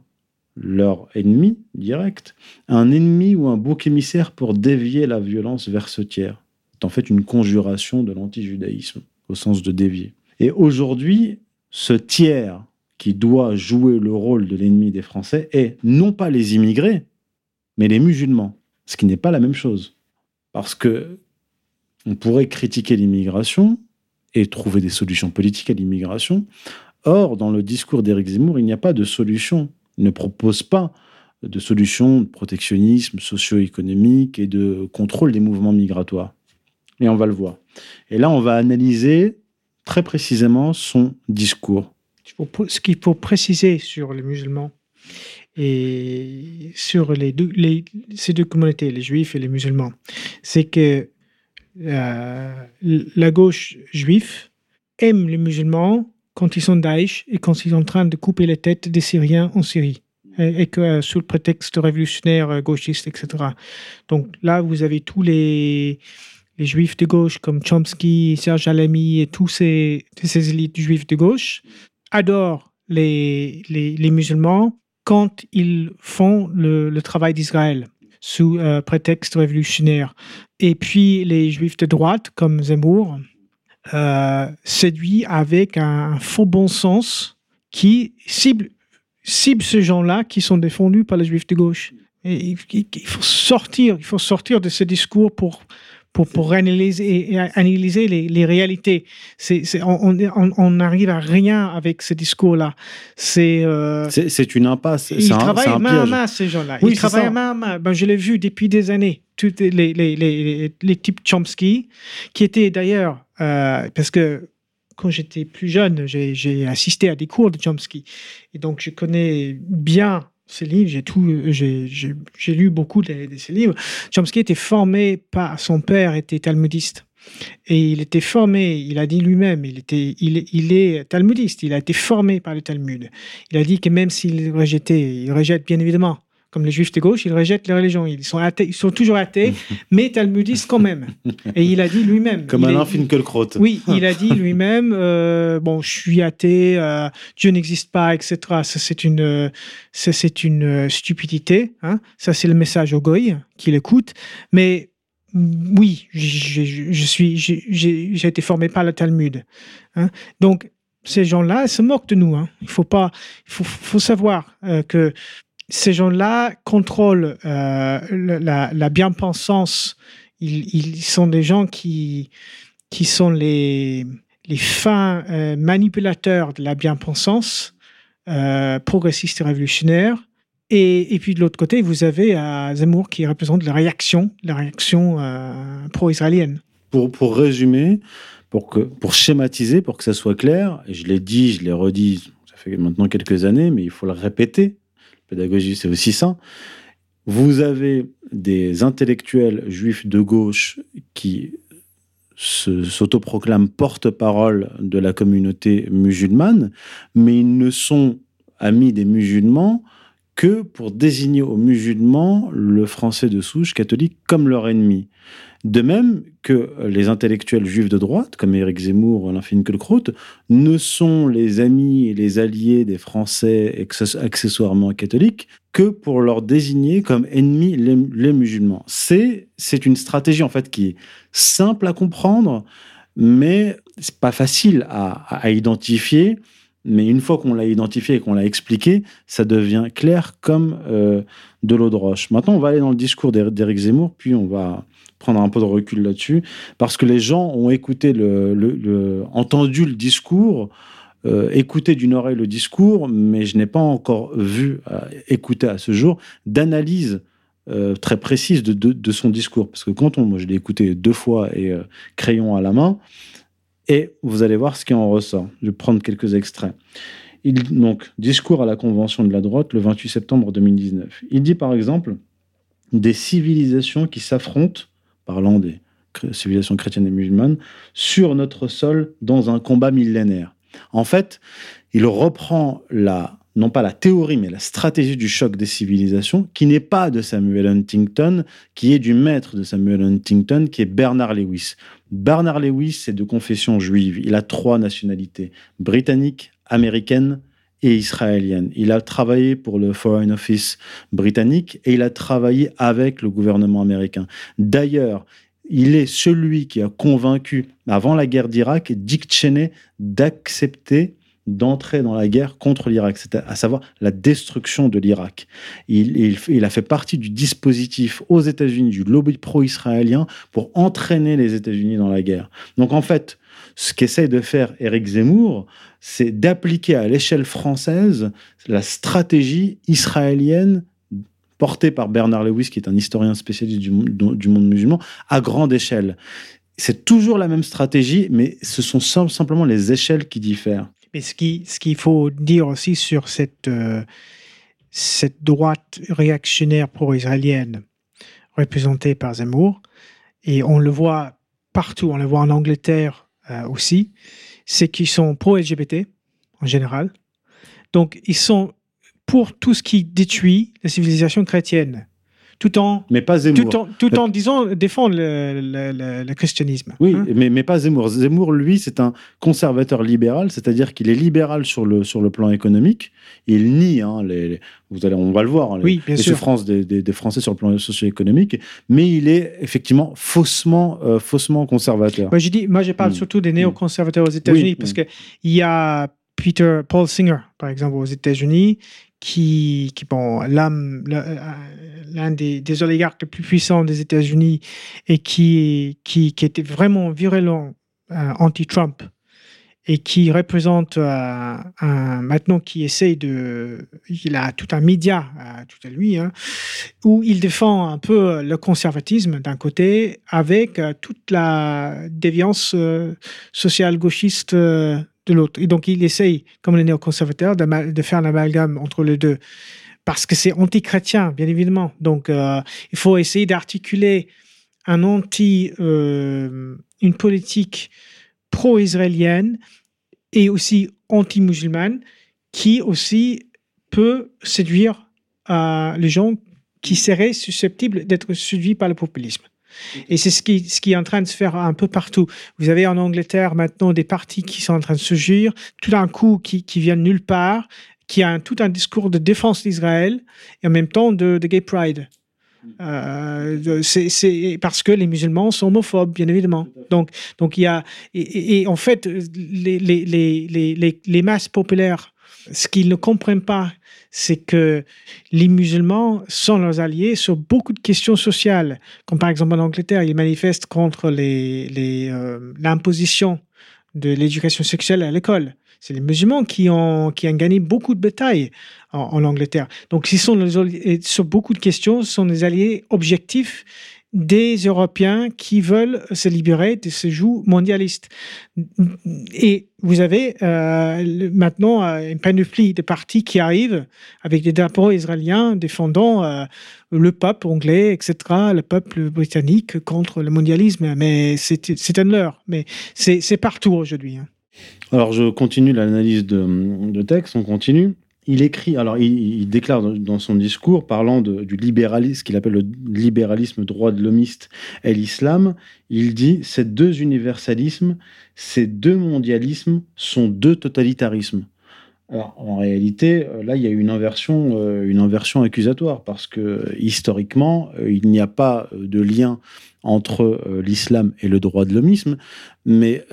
leur ennemi direct, un ennemi ou un bouc émissaire pour dévier la violence vers ce tiers. En fait une conjuration de l'antijudaïsme, au sens de dévier. Et aujourd'hui, ce tiers qui doit jouer le rôle de l'ennemi des Français est non pas les immigrés, mais les musulmans, ce qui n'est pas la même chose. Parce que on pourrait critiquer l'immigration et trouver des solutions politiques à l'immigration. Or, dans le discours d'Éric Zemmour, il n'y a pas de solution. Il ne propose pas de solution de protectionnisme socio-économique et de contrôle des mouvements migratoires. Et on va le voir. Et là, on va analyser très précisément son discours ce qu'il faut préciser sur les musulmans et sur ces deux communautés, les juifs et les musulmans, c'est que euh, la gauche juive aime les musulmans quand ils sont Daesh et quand ils sont en train de couper les têtes des Syriens en Syrie. Et, que euh, sous le prétexte révolutionnaire, euh, gauchiste, etc. Donc là, vous avez tous les, les juifs de gauche comme Chomsky, Serge Alami et tous ces, ces élites juifs de gauche adorent les, les, musulmans quand ils font le, travail d'Israël sous euh, prétexte révolutionnaire. Et puis les juifs de droite, comme Zemmour, euh, séduit avec un, faux bon sens qui cible, cible ces gens-là qui sont défendus par les juifs de gauche. Il, faut sortir, il faut sortir de ce discours pour, pour, pour analyser, analyser les, les réalités. C'est, on, on, on n'arrive à rien avec ce discours-là. C'est, euh, c'est, une impasse. Ils travaillent main à main, ces gens-là. ils travaillent main à main. Ben, je l'ai vu depuis des années. Tous les, les, les, les types Chomsky, qui étaient d'ailleurs, euh, parce que quand j'étais plus jeune, j'ai, j'ai assisté à des cours de Chomsky. Et donc, je connais bien livres, j'ai tout, j'ai lu beaucoup de, de, ses livres. Chomsky était formé par son père était talmudiste et il était formé. Il a dit lui-même, il était, il, il est talmudiste. Il a été formé par le Talmud. Il a dit que même s'il rejetait, il rejette bien évidemment comme les juifs de gauche, ils rejettent les religions. Ils sont, athées, ils sont toujours athées, [LAUGHS] mais talmudistes quand même. Et il a dit lui-même. Comme Alain Finkielkraut. Oui, il a dit lui-même euh, bon, je suis athée, euh, Dieu n'existe pas, etc. Ça, c'est une, ça, c'est une euh, stupidité. Hein. Ça, c'est le message au goy qui l'écoute. Mais mm, oui, je suis, j'ai été formé par le Talmud. Hein. Donc, ces gens-là se moquent de nous. Hein. Il faut pas, il faut, faut savoir que ces gens-là contrôlent euh, la, bien-pensance. Ils, sont des gens qui, qui sont les, les fins euh, manipulateurs de la bien-pensance euh, progressiste et révolutionnaire. Et, puis de l'autre côté, vous avez Zemmour qui représente la réaction, la réaction pro-israélienne. Pour, pour résumer, pour, que, pour schématiser, pour que ça soit clair, et je l'ai dit, je l'ai redit, ça fait maintenant quelques années, mais il faut le répéter, pédagogie, c'est aussi ça. Vous avez des intellectuels juifs de gauche qui s'autoproclament porte-parole de la communauté musulmane, mais ils ne sont amis des musulmans que pour désigner aux musulmans le français de souche catholique comme leur ennemi. De même que les intellectuels juifs de droite, comme Éric Zemmour ou Alain Finkielkraut, ne sont les amis et les alliés des Français accessoirement catholiques que pour leur désigner comme ennemis les, musulmans. C'est, c'est une stratégie en fait qui est simple à comprendre, mais c'est pas facile à, identifier. Mais une fois qu'on l'a identifié et qu'on l'a expliqué, ça devient clair comme euh, de l'eau de roche. Maintenant, on va aller dans le discours d'Éric Zemmour, puis on va prendre un peu de recul là-dessus, parce que les gens ont écouté le, entendu le discours, euh, écouté d'une oreille le discours, mais je n'ai pas encore vu, euh, écouter à ce jour, d'analyse euh, très précise de, de, son discours. Parce que quand on, moi je l'ai écouté deux fois et crayon à la main, et vous allez voir ce qui en ressort. Je vais prendre quelques extraits. Il, donc, discours à la Convention de la droite le 28 septembre 2019. Il dit par exemple des civilisations qui s'affrontent parlant des civilisations chrétiennes et musulmanes, sur notre sol dans un combat millénaire. En fait, il reprend la, non pas la théorie, mais la stratégie du choc des civilisations, qui n'est pas de Samuel Huntington, qui est du maître de Samuel Huntington, qui est Bernard Lewis. Bernard Lewis est de confession juive. Il a trois nationalités, britannique, américaine israélienne. Il a travaillé pour le Foreign Office britannique et il a travaillé avec le gouvernement américain. D'ailleurs, il est celui qui a convaincu, avant la guerre d'Irak, Dick Cheney d'accepter d'entrer dans la guerre contre l'Irak, à savoir la destruction de l'Irak. Il, il, a fait partie du dispositif aux États-Unis, du lobby pro-israélien, pour entraîner les États-Unis dans la guerre. Donc en fait, ce qu'essaye de faire Éric Zemmour, c'est d'appliquer à l'échelle française la stratégie israélienne portée par Bernard Lewis, qui est un historien spécialiste du, monde musulman, à grande échelle. C'est toujours la même stratégie, mais ce sont simplement les échelles qui diffèrent. Mais ce qu'il ce faut dire aussi sur euh, cette droite réactionnaire pro-israélienne représentée par Zemmour, et on le voit partout, on le voit en Angleterre euh, aussi, c'est qu'ils sont pro-LGBT en général. Donc, ils sont pour tout ce qui détruit la civilisation chrétienne tout en mais pas Zemmour. tout en, tout en disant défendre le, le, christianisme. Oui, hein. mais, mais pas Zemmour. Zemmour, lui, c'est un conservateur libéral, c'est-à-dire qu'il est libéral sur le, sur le plan économique. Il nie, hein, les, vous allez, on va le voir, hein, les, les souffrances des, des, Français sur le plan socio-économique, mais il est effectivement faussement, euh, faussement conservateur. Moi, je, dis, moi, je parle mm. surtout des mm. néoconservateurs aux États-Unis, parce qu'il y a Peter Paul Singer, par exemple, aux États-Unis, qui, qui bon, l'un des, oligarques les plus puissants des États-Unis et qui, qui, qui, était vraiment virulent euh, anti-Trump et qui représente euh, maintenant qui essaye de il a tout un média euh, tout à lui hein, où il défend un peu le conservatisme d'un côté avec toute la déviance sociale gauchiste de l'autre. Et donc, il essaye, comme les néoconservateurs, de, de faire l'amalgame entre les deux. Parce que c'est anti-chrétien, bien évidemment. Donc, euh, il faut essayer d'articuler euh, une politique pro-israélienne et aussi anti-musulmane qui aussi peut séduire euh, les gens qui seraient susceptibles d'être séduits par le populisme. Et c'est ce qui, est en train de se faire un peu partout. Vous avez en Angleterre maintenant des partis qui sont en train de se surgir, tout d'un coup qui, qui viennent nulle part, qui a tout un discours de défense d'Israël et en même temps de, gay pride. Euh, c'est parce que les musulmans sont homophobes, bien évidemment. Donc, donc il y a et, en fait les, les, les, les masses populaires, ce qu'ils ne comprennent pas, c'est que les musulmans sont leurs alliés sur beaucoup de questions sociales. Comme par exemple en Angleterre, ils manifestent contre euh, l'imposition de l'éducation sexuelle à l'école. C'est les musulmans qui ont, gagné beaucoup de batailles en, en Angleterre. Donc, ils sont sur beaucoup de questions, sont des alliés objectifs des Européens qui veulent se libérer de ce joug mondialiste. Et vous avez euh, maintenant euh, une panoplie de partis qui arrivent avec des drapeaux israéliens défendant euh, le peuple anglais, etc., le peuple britannique contre le mondialisme. Mais c'est un leurre. Mais c'est partout aujourd'hui. Hein. Alors, je continue l'analyse de, de, texte, on continue. Il écrit, alors il, déclare dans, son discours, parlant du libéralisme, qu'il appelle le libéralisme droit de l'homiste et l'islam, il dit ces deux universalismes, ces deux mondialismes sont deux totalitarismes. Alors, en réalité, euh, là, il y a une inversion, euh, une inversion accusatoire, parce que historiquement, euh, il n'y a pas de lien entre l'islam et le droit de l'homisme, mais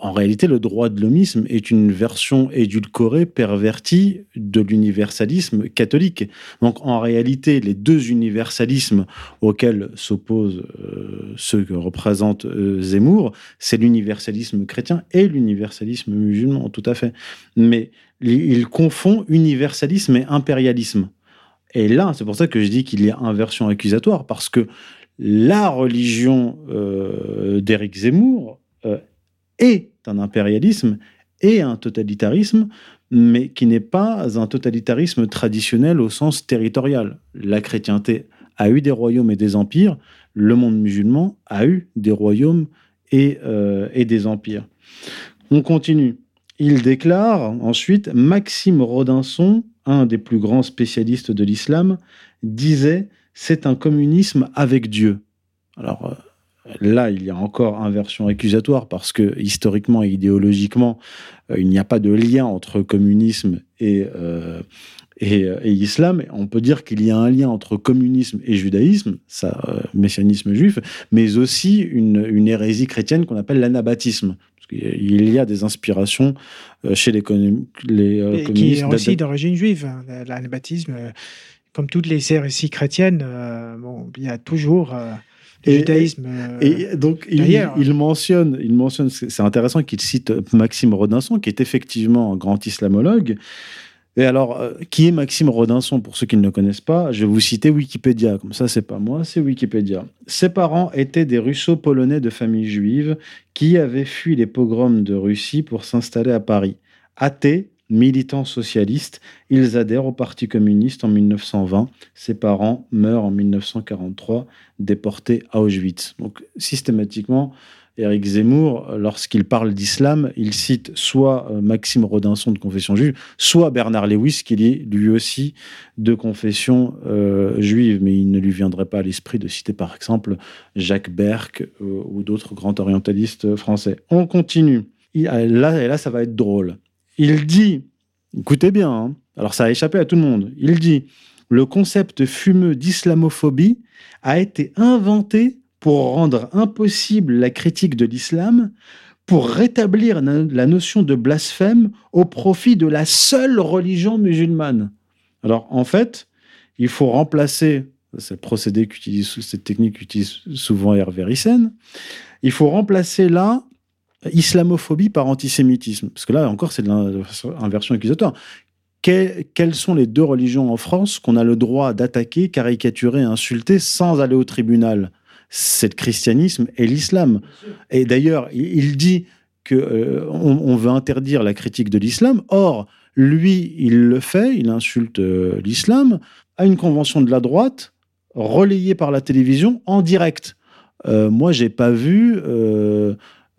en réalité, le droit de l'homisme est une version édulcorée, pervertie de l'universalisme catholique. Donc, en réalité, les deux universalismes auxquels s'opposent euh, ceux que représente euh, Zemmour, c'est l'universalisme chrétien et l'universalisme musulman, tout à fait. Mais il confond universalisme et impérialisme. Et là, c'est pour ça que je dis qu'il y a inversion accusatoire, parce que la religion euh, d'Éric Zemmour est un impérialisme et un totalitarisme, mais qui n'est pas un totalitarisme traditionnel au sens territorial. La chrétienté a eu des royaumes et des empires, le monde musulman a eu des royaumes et, euh, et des empires. On continue. Il déclare ensuite, Maxime Rodinson, un des plus grands spécialistes de l'islam, disait, c'est un communisme avec Dieu. Alors, euh, Là, il y a encore inversion accusatoire parce que historiquement et idéologiquement, euh, il n'y a pas de lien entre communisme et, euh, euh, et, islam. On peut dire qu'il y a un lien entre communisme et judaïsme, ça, messianisme juif, mais aussi une, hérésie chrétienne qu'on appelle l'anabaptisme. Il y a des inspirations chez les, les communistes. Qui est aussi d'origine juive. Hein, l'anabaptisme, comme toutes les hérésies chrétiennes, bon, il y a toujours le judaïsme. Et, euh, donc, il, il, mentionne, il mentionne c'est intéressant qu'il cite Maxime Rodinson, qui est effectivement un grand islamologue. Et alors, euh, qui est Maxime Rodinson Pour ceux qui ne le connaissent pas, je vais vous citer Wikipédia. Comme ça, c'est pas moi, c'est Wikipédia. Ses parents étaient des Russo-polonais de famille juive qui avaient fui les pogroms de Russie pour s'installer à Paris. Athées, militants socialistes, ils adhèrent au Parti communiste en 1920. Ses parents meurent en 1943, déportés à Auschwitz. Donc systématiquement, Éric Zemmour, lorsqu'il parle d'islam, il cite soit euh, Maxime Rodinson de confession juive, soit Bernard Lewis, qui est lui aussi de confession euh, juive. Mais il ne lui viendrait pas à l'esprit de citer par exemple Jacques Berck euh, ou d'autres grands orientalistes français. On continue. là, là, ça va être drôle. Il dit, écoutez bien, hein, alors ça a échappé à tout le monde, il dit, le concept fumeux d'islamophobie a été inventé pour rendre impossible la critique de l'islam, pour rétablir la notion de blasphème au profit de la seule religion musulmane. Alors en fait, il faut remplacer, le procédé qu'utilise, cette technique qu'utilise souvent Hervé Rissen, il faut remplacer là islamophobie par antisémitisme. Parce que là encore, c'est de l'inversion accusatoire. quelles sont les deux religions en France qu'on a le droit d'attaquer, caricaturer, insulter sans aller au tribunal? C'est le christianisme et l'islam. Et d'ailleurs, il dit qu'on euh, veut interdire la critique de l'islam. Or, lui, il le fait, il insulte euh, l'islam à une convention de la droite relayée par la télévision en direct. Euh, moi, j'ai pas vu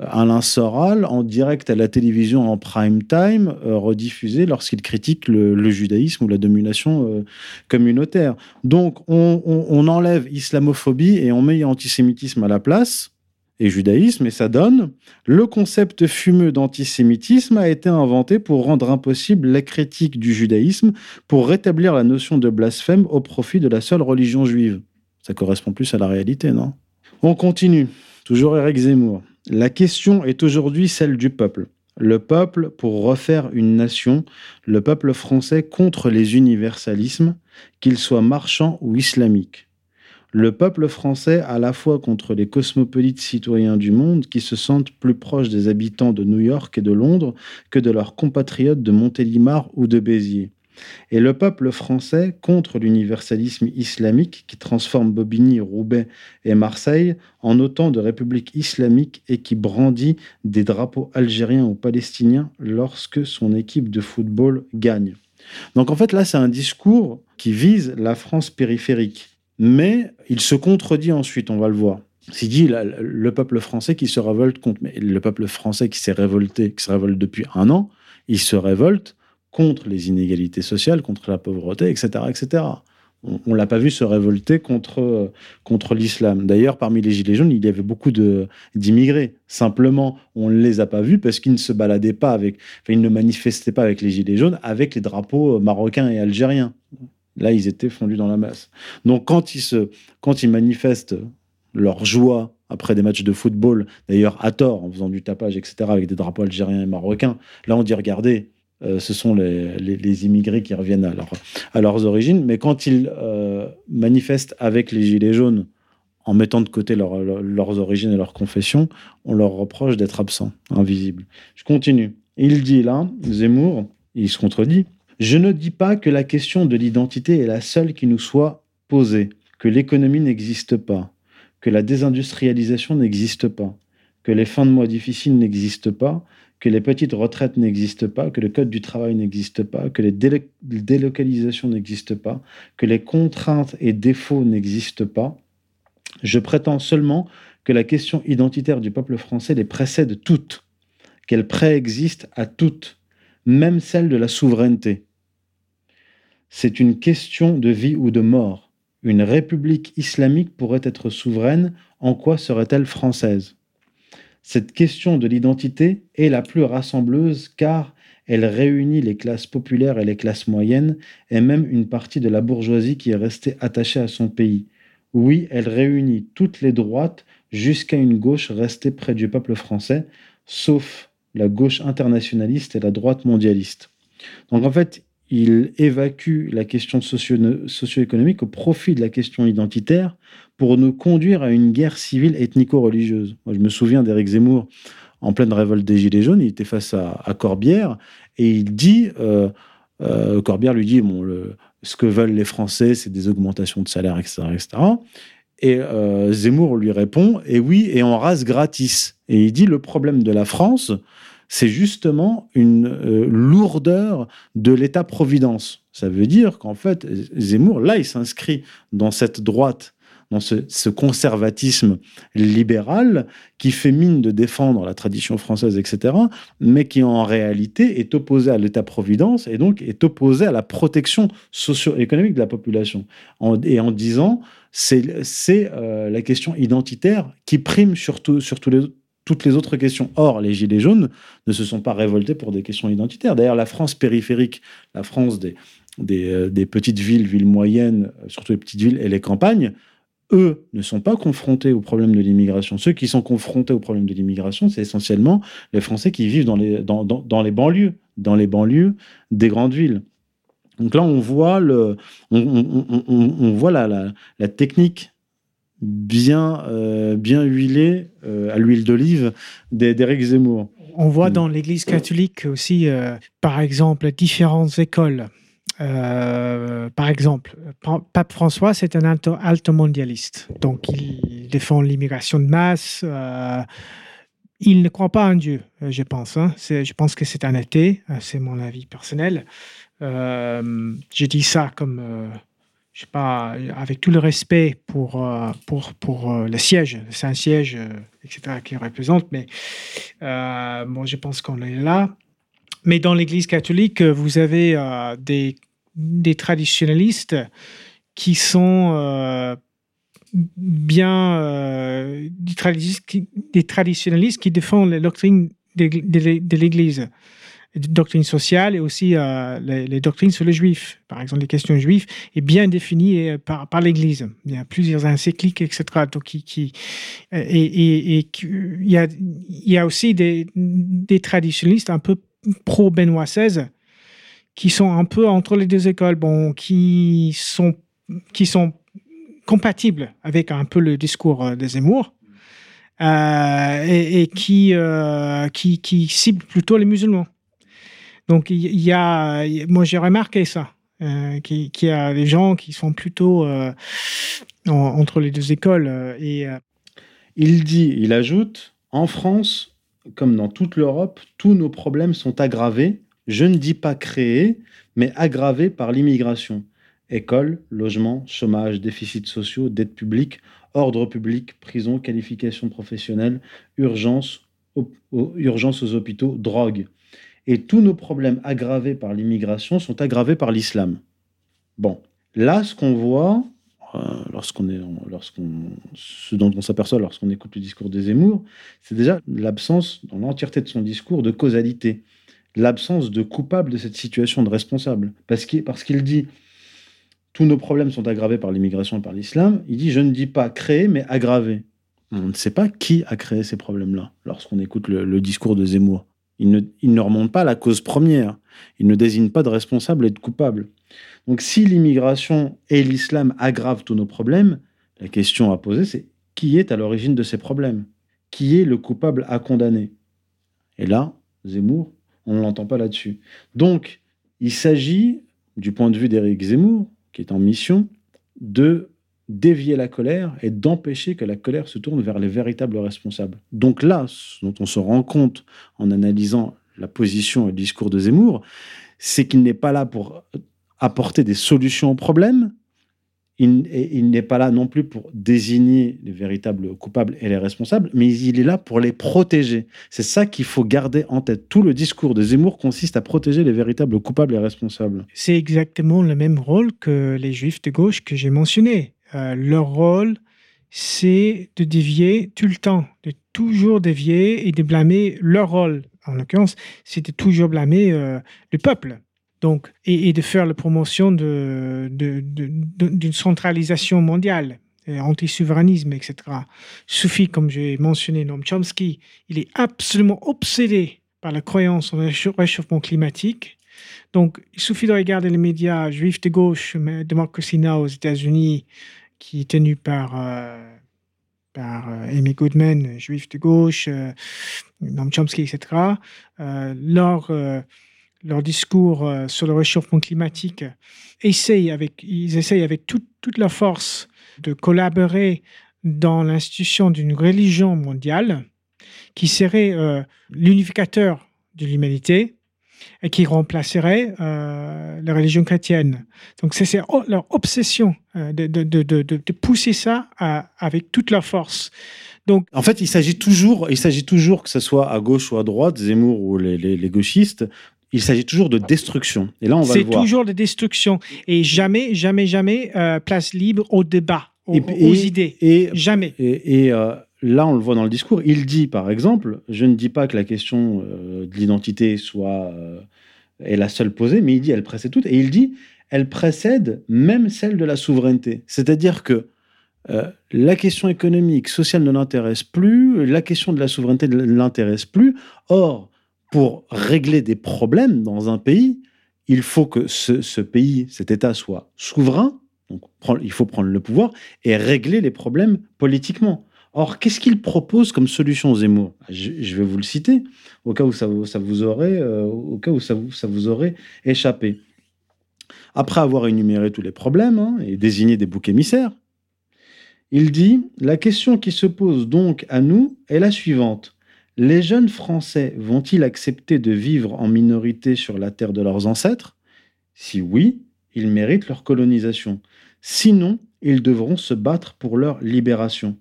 Alain Soral en direct à la télévision en prime time, euh, rediffusé lorsqu'il critique le, judaïsme ou la domination euh, communautaire. Donc on, enlève islamophobie et on met antisémitisme à la place et judaïsme, et ça donne le concept fumeux d'antisémitisme a été inventé pour rendre impossible la critique du judaïsme, pour rétablir la notion de blasphème au profit de la seule religion juive. Ça correspond plus à la réalité, non? On continue. Toujours Eric Zemmour. La question est aujourd'hui celle du peuple. Le peuple pour refaire une nation, le peuple français contre les universalismes, qu'ils soient marchands ou islamiques. Le peuple français à la fois contre les cosmopolites citoyens du monde qui se sentent plus proches des habitants de New York et de Londres que de leurs compatriotes de Montélimar ou de Béziers et le peuple français contre l'universalisme islamique qui transforme Bobigny, Roubaix et Marseille en autant de républiques islamiques et qui brandit des drapeaux algériens ou palestiniens lorsque son équipe de football gagne. Donc en fait là c'est un discours qui vise la France périphérique, mais il se contredit ensuite, on va le voir. C'est dit le peuple français qui se révolte contre, mais le peuple français qui s'est révolté, qui se révolte depuis un an, il se révolte contre les inégalités sociales, contre la pauvreté, etc. etc. On ne l'a pas vu se révolter contre, contre l'islam. D'ailleurs, parmi les Gilets jaunes, il y avait beaucoup d'immigrés. Simplement, on ne les a pas vus parce qu'ils ne se baladaient pas avec, enfin, ils ne manifestaient pas avec les Gilets jaunes, avec les drapeaux marocains et algériens. Là, ils étaient fondus dans la masse. Donc, quand ils, se, quand ils manifestent leur joie après des matchs de football, d'ailleurs à tort, en faisant du tapage, etc., avec des drapeaux algériens et marocains, là, on dit regardez, euh, ce sont les, immigrés qui reviennent à, à leurs origines. Mais quand ils euh, manifestent avec les Gilets jaunes, en mettant de côté leurs origines et leurs confessions, on leur reproche d'être absents, invisibles. Je continue. Il dit là, Zemmour, il se contredit, je ne dis pas que la question de l'identité est la seule qui nous soit posée, que l'économie n'existe pas, que la désindustrialisation n'existe pas, que les fins de mois difficiles n'existent pas, que les petites retraites n'existent pas, que le code du travail n'existe pas, que les délocalisations n'existent pas, que les contraintes et défauts n'existent pas. Je prétends seulement que la question identitaire du peuple français les précède toutes, qu'elle préexiste à toutes, même celle de la souveraineté. C'est une question de vie ou de mort. Une république islamique pourrait être souveraine, en quoi serait-elle française? Cette question de l'identité est la plus rassembleuse car elle réunit les classes populaires et les classes moyennes et même une partie de la bourgeoisie qui est restée attachée à son pays. Oui, elle réunit toutes les droites jusqu'à une gauche restée près du peuple français, sauf la gauche internationaliste et la droite mondialiste. Donc en fait, il évacue la question socio-économique au profit de la question identitaire pour nous conduire à une guerre civile ethnico-religieuse. Je me souviens d'Éric Zemmour en pleine révolte des Gilets jaunes, il était face à, Corbière et il dit, euh, euh, Corbière lui dit, bon, ce que veulent les Français, c'est des augmentations de salaire, etc. etc. Et euh, Zemmour lui répond, et oui, et en race gratis. Et il dit, le problème de la France, c'est justement une euh, lourdeur de l'État-providence. Ça veut dire qu'en fait, Zemmour, là, il s'inscrit dans cette droite, dans ce, conservatisme libéral qui fait mine de défendre la tradition française, etc., mais qui en réalité est opposé à l'État-providence et donc est opposé à la protection socio-économique de la population. et en disant, c'est euh, la question identitaire qui prime sur, sur tous les toutes les autres questions. Or, les Gilets jaunes ne se sont pas révoltés pour des questions identitaires. D'ailleurs, la France périphérique, la France des, euh, petites villes, villes moyennes, euh, surtout les petites villes et les campagnes, eux ne sont pas confrontés au problème de l'immigration. Ceux qui sont confrontés au problème de l'immigration, c'est essentiellement les Français qui vivent dans les, banlieues, dans les banlieues des grandes villes. Donc là, on voit, le, on, voit la technique bien, euh, bien huilé euh, à l'huile d'olive d'Éric Zemmour. On voit mm. dans l'Église catholique aussi, euh, par exemple, différentes écoles. par exemple, Pape François, c'est un alto, mondialiste. Donc, il défend l'immigration de masse. il ne croit pas en Dieu, je pense. Hein. Je pense que c'est un athée. C'est mon avis personnel. je dis ça comme je sais pas, avec tout le respect pour, euh, pour, pour euh, le siège, c'est un siège, euh, etc., qui représente, mais je pense qu'on est là. Mais dans l'Église catholique, vous avez des, des traditionnalistes qui sont bien des, traditionnalistes qui, défendent les doctrines de l'Église doctrines sociales et aussi euh, les, doctrines sur les juifs. Par exemple, les questions juives est bien définies euh, par, par l'Église. Il y a plusieurs encycliques, etc. Donc, qui, qui, et, et, et il, y a, il y a aussi des, des traditionnistes un peu pro-Benoît XVI qui sont un peu entre les deux écoles, bon, qui sont, qui sont compatibles avec un peu le discours euh, des Zemmour. Euh, et, qui, euh, qui, qui ciblent plutôt les musulmans. Donc, il y, a, moi, j'ai remarqué ça, euh, qu'il y a des gens qui sont plutôt euh, entre les deux écoles. Euh, il dit, il ajoute, en France, comme dans toute l'Europe, tous nos problèmes sont aggravés. Je ne dis pas créés, mais aggravés par l'immigration. École, logement, chômage, déficits sociaux, dette publique, ordre public, prison, qualification professionnelle, urgence, urgence aux hôpitaux, drogue. Et tous nos problèmes aggravés par l'immigration sont aggravés par l'islam. Bon, là, ce qu'on voit, euh, lorsqu'on est, lorsqu'on, ce dont on s'aperçoit lorsqu'on écoute le discours des Zemmour, c'est déjà l'absence, dans l'entièreté de son discours, de causalité, l'absence de coupable de cette situation, de responsable. Parce qu'il, parce qu'il dit tous nos problèmes sont aggravés par l'immigration et par l'islam, il dit je ne dis pas créer, mais aggraver. On ne sait pas qui a créé ces problèmes-là lorsqu'on écoute le, discours de Zemmour. Il ne, remonte pas la cause première. Il ne désigne pas de responsable et de coupable. Donc si l'immigration et l'islam aggravent tous nos problèmes, la question à poser, c'est qui est à l'origine de ces problèmes? Qui est le coupable à condamner? Et là, Zemmour, on ne l'entend pas là-dessus. Donc, il s'agit, du point de vue d'Éric Zemmour, qui est en mission, de dévier la colère et d'empêcher que la colère se tourne vers les véritables responsables. Donc là, ce dont on se rend compte en analysant la position et le discours de Zemmour, c'est qu'il n'est pas là pour apporter des solutions aux problèmes. Il, n'est pas là non plus pour désigner les véritables coupables et les responsables, mais il est là pour les protéger. C'est ça qu'il faut garder en tête. Tout le discours de Zemmour consiste à protéger les véritables coupables et responsables. C'est exactement le même rôle que les juifs de gauche que j'ai mentionnés. Euh, leur rôle, c'est de dévier tout le temps, de toujours dévier et de blâmer leur rôle. En l'occurrence, c'est de toujours blâmer euh, le peuple. Donc, et, de faire la promotion d'une centralisation mondiale, anti-souverainisme, etc. Suffit, comme j'ai mentionné Noam Chomsky, il est absolument obsédé par la croyance en réchauffement climatique. Donc, il suffit de regarder les médias juifs de gauche, Democracy Now! aux États-Unis, qui est tenu par, euh, par euh, Amy Goodman, juif de gauche, euh, Noam Chomsky, etc. leur leur discours sur le réchauffement climatique, essayent avec, ils essayent avec toute, toute leur force de collaborer dans l'institution d'une religion mondiale qui serait l'unificateur de l'humanité et qui remplacerait euh, la religion chrétienne. Donc c'est leur obsession de, de, de, de, pousser ça avec toute leur force. Donc, en fait, il s'agit toujours, il s'agit toujours que ce soit à gauche ou à droite, Zemmour ou les, les, les gauchistes, il s'agit toujours de destruction. Et là, on va C'est toujours de destruction. Et jamais, jamais, jamais euh, place libre au débat, aux, idées. Et, jamais. Et, euh, là, on le voit dans le discours. Il dit, par exemple, je ne dis pas que la question euh, de l'identité soit est la seule posée, mais il dit elle précède toute. Et il dit elle précède même celle de la souveraineté. C'est-à-dire que la question économique, sociale ne l'intéresse plus, la question de la souveraineté ne l'intéresse plus. Or, pour régler des problèmes dans un pays, il faut que ce, pays, cet État soit souverain, donc il faut prendre le pouvoir et régler les problèmes politiquement. Or, qu'est-ce qu'il propose comme solution Zemmour? Je, vais vous le citer, au cas où ça, vous aurait, au cas où ça vous, aurait échappé. Après avoir énuméré tous les problèmes hein, et désigné des boucs émissaires, il dit La question qui se pose donc à nous est la suivante. Les jeunes Français vont-ils accepter de vivre en minorité sur la terre de leurs ancêtres? Si oui, ils méritent leur colonisation. Sinon, ils devront se battre pour leur libération.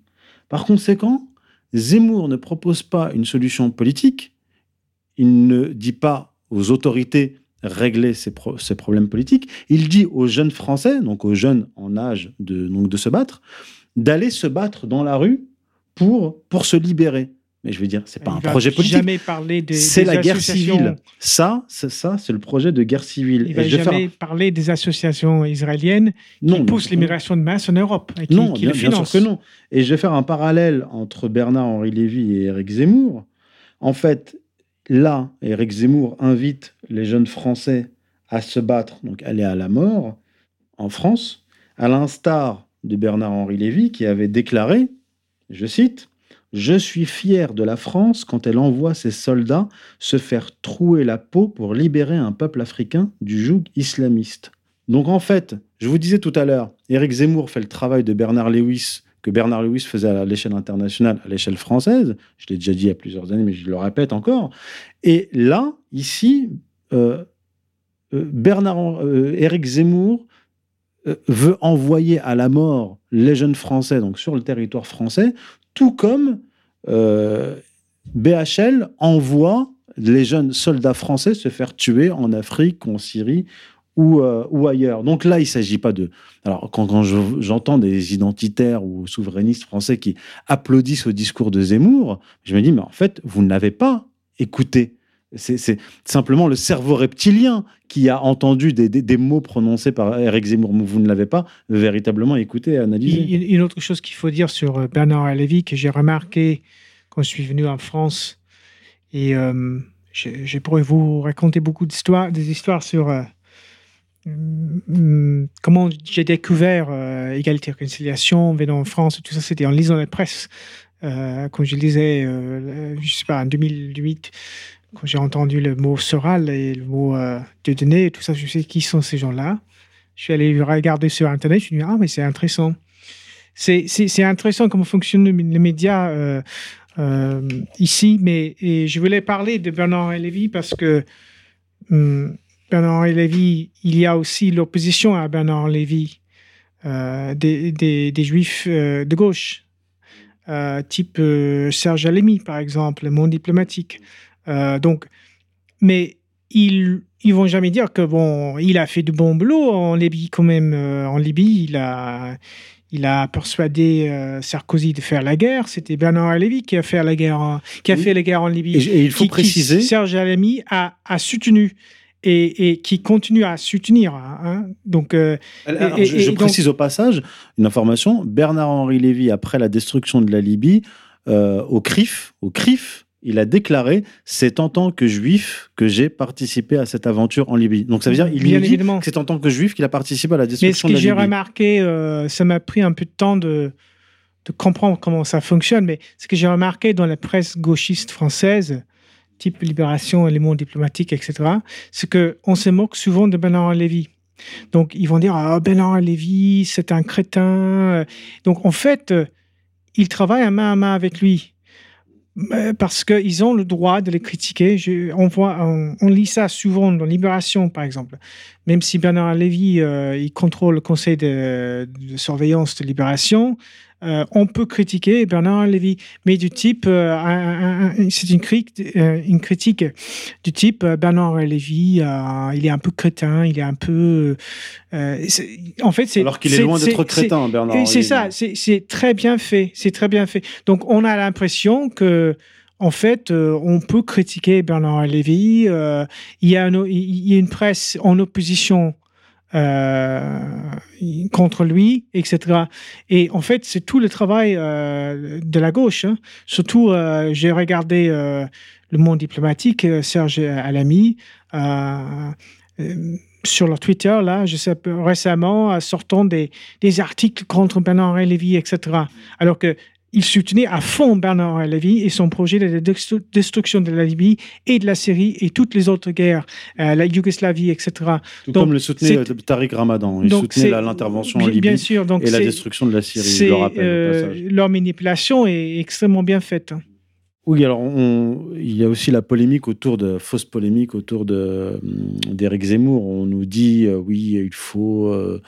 Par conséquent, Zemmour ne propose pas une solution politique, il ne dit pas aux autorités régler ces, problèmes politiques, il dit aux jeunes Français, donc aux jeunes en âge de, se battre, d'aller se battre dans la rue pour se libérer. Mais je veux dire, c'est pas un projet politique. Jamais parler C'est la guerre civile. Ça, c'est ça, c'est le projet de guerre civile. Il va jamais parler des associations israéliennes qui poussent l'immigration de masse en Europe et qui, non, bien, sûr que non. Et je vais faire un parallèle entre Bernard-Henri Lévy et Éric Zemmour. En fait, là, Éric Zemmour invite les jeunes Français à se battre, donc aller à la mort en France, à l'instar de Bernard-Henri Lévy qui avait déclaré, je cite, je suis fier de la France quand elle envoie ses soldats se faire trouer la peau pour libérer un peuple africain du joug islamiste. Donc en fait, je vous disais tout à l'heure, Éric Zemmour fait le travail de Bernard Lewis que Bernard Lewis faisait à l'échelle internationale, à l'échelle française. Je l'ai déjà dit il y a plusieurs années, mais je le répète encore. Et là, ici, euh, euh, Bernard, euh, Éric Zemmour veut envoyer à la mort les jeunes Français, donc sur le territoire français, tout comme euh, BHL envoie les jeunes soldats français se faire tuer en Afrique, en Syrie ou, euh, ailleurs. Donc là, il ne s'agit pas de... Alors, quand, quand j'entends des identitaires ou souverainistes français qui applaudissent au discours de Zemmour, je me dis, mais en fait, vous n'avez pas écouté. C'est simplement le cerveau reptilien qui a entendu des, mots prononcés par Eric Zemmour. Vous ne l'avez pas véritablement écouté analysé? Une autre chose qu'il faut dire sur euh, Bernard Lévy que j'ai remarqué quand je suis venu en France, et euh, j'ai pourrais vous raconter beaucoup d'histoires, des histoires sur euh, comment j'ai découvert euh, égalité et réconciliation venant en France, tout ça, c'était en lisant la presse. Euh, quand je lisais, je sais pas, en 2008, quand j'ai entendu le mot Soral et le mot de données et tout ça, je sais qui sont ces gens-là. Je suis allé regarder sur Internet, je me suis dit, ah, mais c'est intéressant. C'est intéressant comment fonctionne le, média ici, mais et je voulais parler de Bernard Lévy parce que hum, Bernard Lévy, il y a aussi l'opposition à Bernard Lévy euh, des, des, juifs euh, de gauche, euh, type Serge Alemi, par exemple, le monde diplomatique. Donc, mais ils ils vont jamais dire que bon, il a fait du bon boulot en Libye quand même. en Libye, il a il a persuadé Sarkozy de faire la guerre. C'était Bernard Lévy qui a fait la guerre, qui a fait la guerre en Libye. Et, il faut préciser. Serge Alemi a, a soutenu et, qui continue à soutenir. Hein. Donc, euh, je, précise au passage une information. Bernard-Henri Lévy, après la destruction de la Libye, euh, au CRIF, au CRIF, il a déclaré c'est en tant que juif que j'ai participé à cette aventure en Libye. Donc ça veut dire il Bien dit que c'est en tant que juif qu'il a participé à la destruction de la Libye. Mais ce que j'ai remarqué, euh, ça m'a pris un peu de temps de, de comprendre comment ça fonctionne, mais ce que j'ai remarqué dans la presse gauchiste française, type Libération, mondes diplomatiques, etc., c'est qu'on se moque souvent de Bernard Lévy. Donc, ils vont dire Ah, Bernard Lévy, c'est un crétin. Donc, en fait, ils travaillent à main à main avec lui parce qu'ils ont le droit de les critiquer. on, voit, on, lit ça souvent dans Libération, par exemple. Même si Bernard Lévy, euh, contrôle le conseil de surveillance de Libération, euh, on peut critiquer Bernard Lévy, mais du type, euh, c'est une, euh, une, critique du type Bernard Lévy, il est un peu crétin, il est un peu. en fait, c'est. Alors qu'il est, loin d'être crétin, Bernard. C'est ça, c'est très bien fait, c'est très bien fait. Donc, on a l'impression que en fait, on peut critiquer Bernard Lévy. il, y a il, y a une presse en opposition contre lui, etc. Et en fait, c'est tout le travail euh, de la gauche. Hein. Surtout, euh, j'ai regardé le monde diplomatique, Serge Alamy, sur leur Twitter, là, je sais, récemment, sortant des, articles contre Bernard Lévy, etc. Alors que il soutenait à fond Bernard Lévy et son projet de destruction de la Libye et de la Syrie et toutes les autres guerres, euh, la Yougoslavie, etc. Tout comme le soutenait euh, Tariq Ramadan. Il soutenait l'intervention en Libye et la destruction de la Syrie, je le rappelle. Euh, leur manipulation est extrêmement bien faite. Oui, alors il y a aussi la polémique autour de fausse polémique autour de d'Éric Zemmour. On nous dit oui, il faut euh,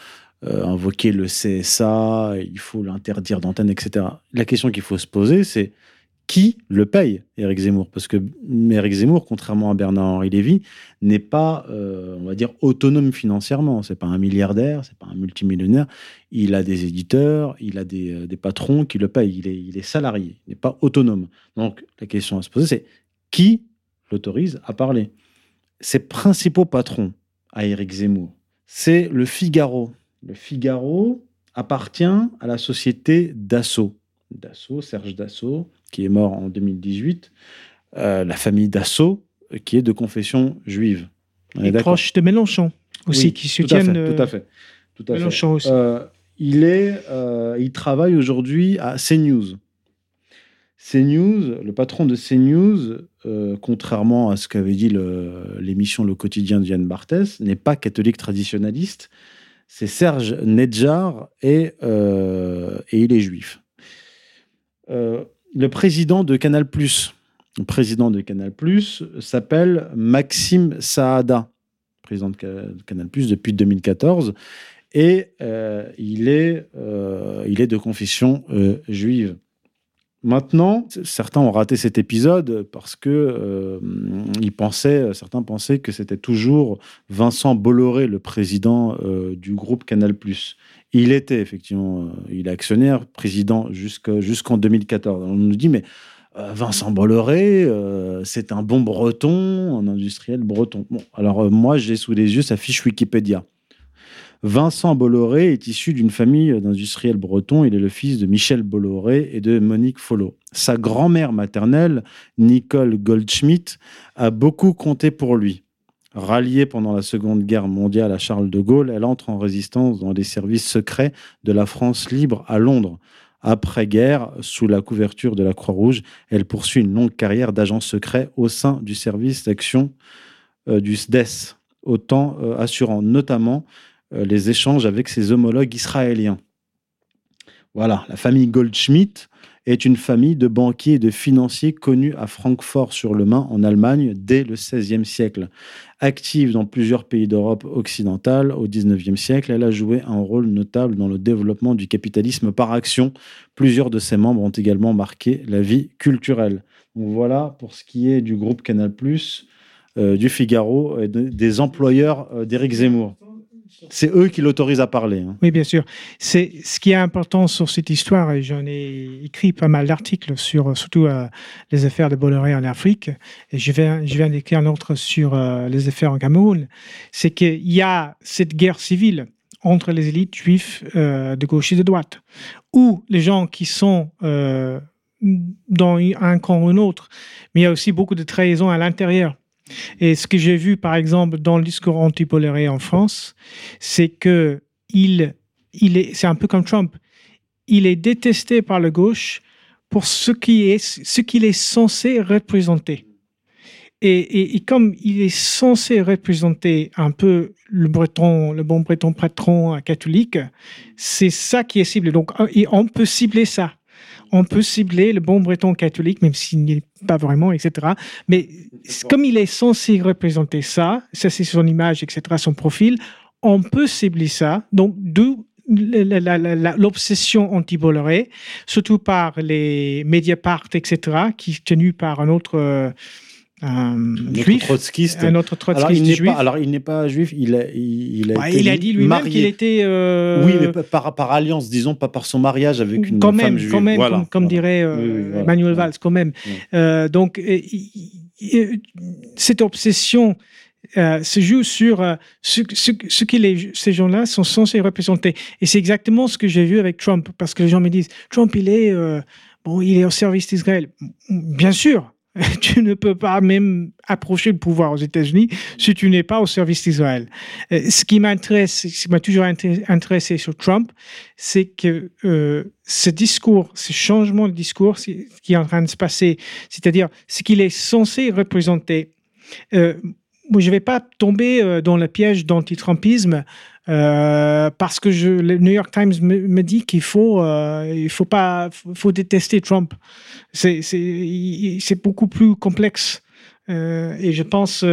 invoquer le CSA, il faut l'interdire d'antenne, etc. La question qu'il faut se poser, c'est qui le paye, Éric Zemmour? Parce que Éric Zemmour, contrairement à Bernard-Henri Lévy, n'est pas, euh, on va dire, autonome financièrement. C'est pas un milliardaire, c'est pas un multimillionnaire. Il a des éditeurs, il a des, euh, patrons qui le payent. Il est, il est salarié, il n'est pas autonome. Donc la question à se poser, c'est qui l'autorise à parler? Ses principaux patrons à Éric Zemmour, c'est le Figaro, le Figaro appartient à la société Dassault. Dassault, Serge Dassault, qui est mort en 2018. Euh, la famille Dassault, qui est de confession juive. Et proche de Mélenchon aussi, qui soutiennent. Tout à fait. Tout à fait. Mélenchon aussi. Euh, il, est, euh, il travaille aujourd'hui à CNews. CNews, le patron de CNews, contrairement à ce qu'avait dit l'émission le, quotidien de Yann Barthès, n'est pas catholique traditionnaliste c'est Serge Nedjar et, euh, il est juif. Euh, le président de Canal+, le président de Canal+, s'appelle Maxime Saada, président de Canal+, depuis 2014, et euh, il est de confession juive. Maintenant, certains ont raté cet épisode parce que euh, ils pensaient, certains pensaient que c'était toujours Vincent Bolloré, le président euh, du groupe Canal+. Il était effectivement, euh, il est actionnaire, président jusqu'en 2014. On nous dit, mais Vincent Bolloré, c'est un bon breton, un industriel breton. Bon, alors moi, j'ai sous les yeux sa fiche Wikipédia. Vincent Bolloré est issu d'une famille d'industriels bretons. Il est le fils de Michel Bolloré et de Monique Follo. Sa grand-mère maternelle, Nicole Goldschmidt, a beaucoup compté pour lui. Ralliée pendant la Seconde Guerre mondiale à Charles de Gaulle, elle entre en résistance dans les services secrets de la France libre à Londres. Après-guerre, sous la couverture de la Croix-Rouge, elle poursuit une longue carrière d'agent secret au sein du service d'action euh, du SDES, autant euh, assurant notamment les échanges avec ses homologues israéliens. Voilà, la famille Goldschmidt est une famille de banquiers et de financiers connus à Francfort-sur-le-Main en Allemagne dès le XVIe siècle. Active dans plusieurs pays d'Europe occidentale au XIXe siècle, elle a joué un rôle notable dans le développement du capitalisme par action. Plusieurs de ses membres ont également marqué la vie culturelle. Voilà pour ce qui est du groupe Canal+, euh, du Figaro et des employeurs euh, d'Éric Zemmour. C'est eux qui l'autorisent à parler. Hein. Oui, bien sûr. C'est ce qui est important sur cette histoire, et j'en ai écrit pas mal d'articles sur surtout euh, les affaires de Bolloré en Afrique, et je viens, d'écrire un autre sur euh, les affaires en Cameroun, c'est qu'il y a cette guerre civile entre les élites juives euh, de gauche et de droite, où les gens qui sont dans un camp ou un autre, mais il y a aussi beaucoup de trahison à l'intérieur. Et ce que j'ai vu, par exemple, dans le discours anti-Bolloré en France, c'est que il, il est, c'est un peu comme Trump. Il est détesté par la gauche pour ce qui est, ce qu'il est censé représenter. Et, et, comme il est censé représenter un peu le breton, le bon breton patron catholique, c'est ça qui est ciblé. Donc, on peut cibler ça on peut cibler le bon breton catholique, même s'il n'est pas vraiment, etc. Mais comme il est censé représenter ça, ça c'est son image, etc., son profil, on peut cibler ça. Donc, d'où l'obsession anti-Bolloré, surtout par les Mediapart, etc., qui est tenu par un autre euh, un juif, trotskiste. Un autre trotskiste alors, il n'est juif. Pas, alors, il n'est pas juif, il a, il, a, été il a dit lui-même qu'il était. Euh... Oui, mais par, par, alliance, disons, pas par son mariage avec une quand même, femme juive. Quand même, voilà, comme, comme voilà. dirait euh, oui, oui, voilà, Emmanuel Valls, quand même. Euh, donc, cette obsession euh, se joue sur euh, ce, ce, ce, que les, ces gens-là sont censés représenter. Et c'est exactement ce que j'ai vu avec Trump, parce que les gens me disent Trump, il est, euh, bon, il est au service d'Israël. Bien sûr, [LAUGHS] tu ne peux pas même approcher le pouvoir aux États-Unis si tu n'es pas au service d'Israël. Ce qui m'intéresse, ce qui m'a toujours intéressé sur Trump, c'est que euh, ce discours, ce changement de discours qui est en train de se passer, c'est-à-dire ce qu'il est censé représenter. Euh, je ne vais pas tomber euh, dans le piège d'anti-trumpisme euh, parce que le New York Times me, dit qu'il faut, euh, il faut pas, faut détester Trump. C'est, beaucoup plus complexe. Euh, et je pense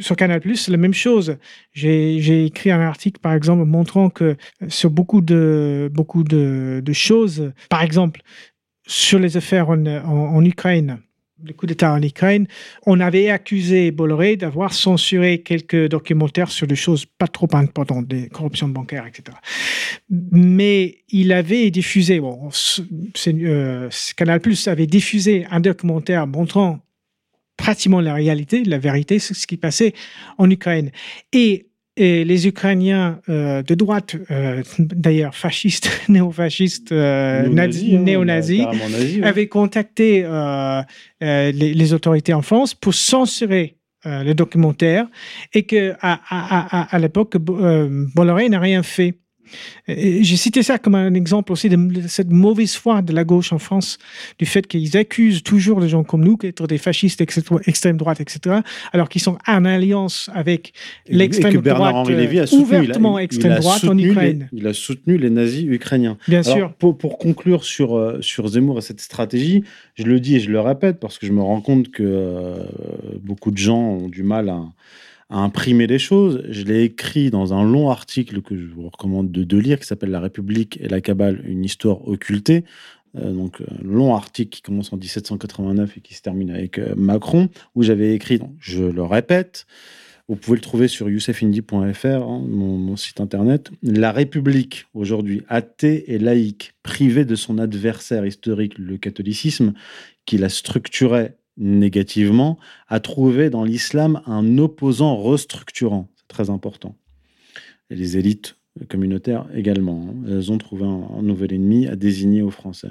sur Canal c'est la même chose. J'ai, écrit un article, par exemple, montrant que sur beaucoup de, beaucoup de, choses, par exemple, sur les affaires en Ukraine, le coup d'État en Ukraine, on avait accusé Bolloré d'avoir censuré quelques documentaires sur des choses pas trop importantes, des corruptions bancaires, etc. Mais il avait diffusé, bon, euh, Canal Plus avait diffusé un documentaire montrant pratiquement la réalité, la vérité, ce qui passait en Ukraine. Et et les Ukrainiens euh, de droite, euh, [LAUGHS] d'ailleurs fascistes, [LAUGHS] néo-fascistes, euh, néo-nazis, hein, ouais. avaient contacté les, les, autorités en France pour censurer le documentaire et que à, à, à, à l'époque, Bolloré n'a rien fait. J'ai cité ça comme un exemple aussi de cette mauvaise foi de la gauche en France, du fait qu'ils accusent toujours les gens comme nous d'être des fascistes extrême droite, etc., alors qu'ils sont en alliance avec l'extrême droite Lévy a soutenu, ouvertement il a, extrême il a droite en Ukraine. Les, il a soutenu les nazis ukrainiens. Bien alors, sûr. Pour, pour, conclure sur, euh, sur Zemmour et cette stratégie, je le dis et je le répète parce que je me rends compte que euh, beaucoup de gens ont du mal à à imprimer les choses. Je l'ai écrit dans un long article que je vous recommande de, lire qui s'appelle La République et la Kabbale, une histoire occultée donc un long article qui commence en 1789 et qui se termine avec Macron, où j'avais écrit, je le répète, vous pouvez le trouver sur youssefindi.fr, hein, mon, site internet. La République, aujourd'hui, athée et laïque, privée de son adversaire historique, le catholicisme, qui la structurait négativement, a trouvé dans l'islam un opposant restructurant. C'est très important. Et les élites communautaires également. Hein. Elles ont trouvé un, nouvel ennemi à désigner aux Français.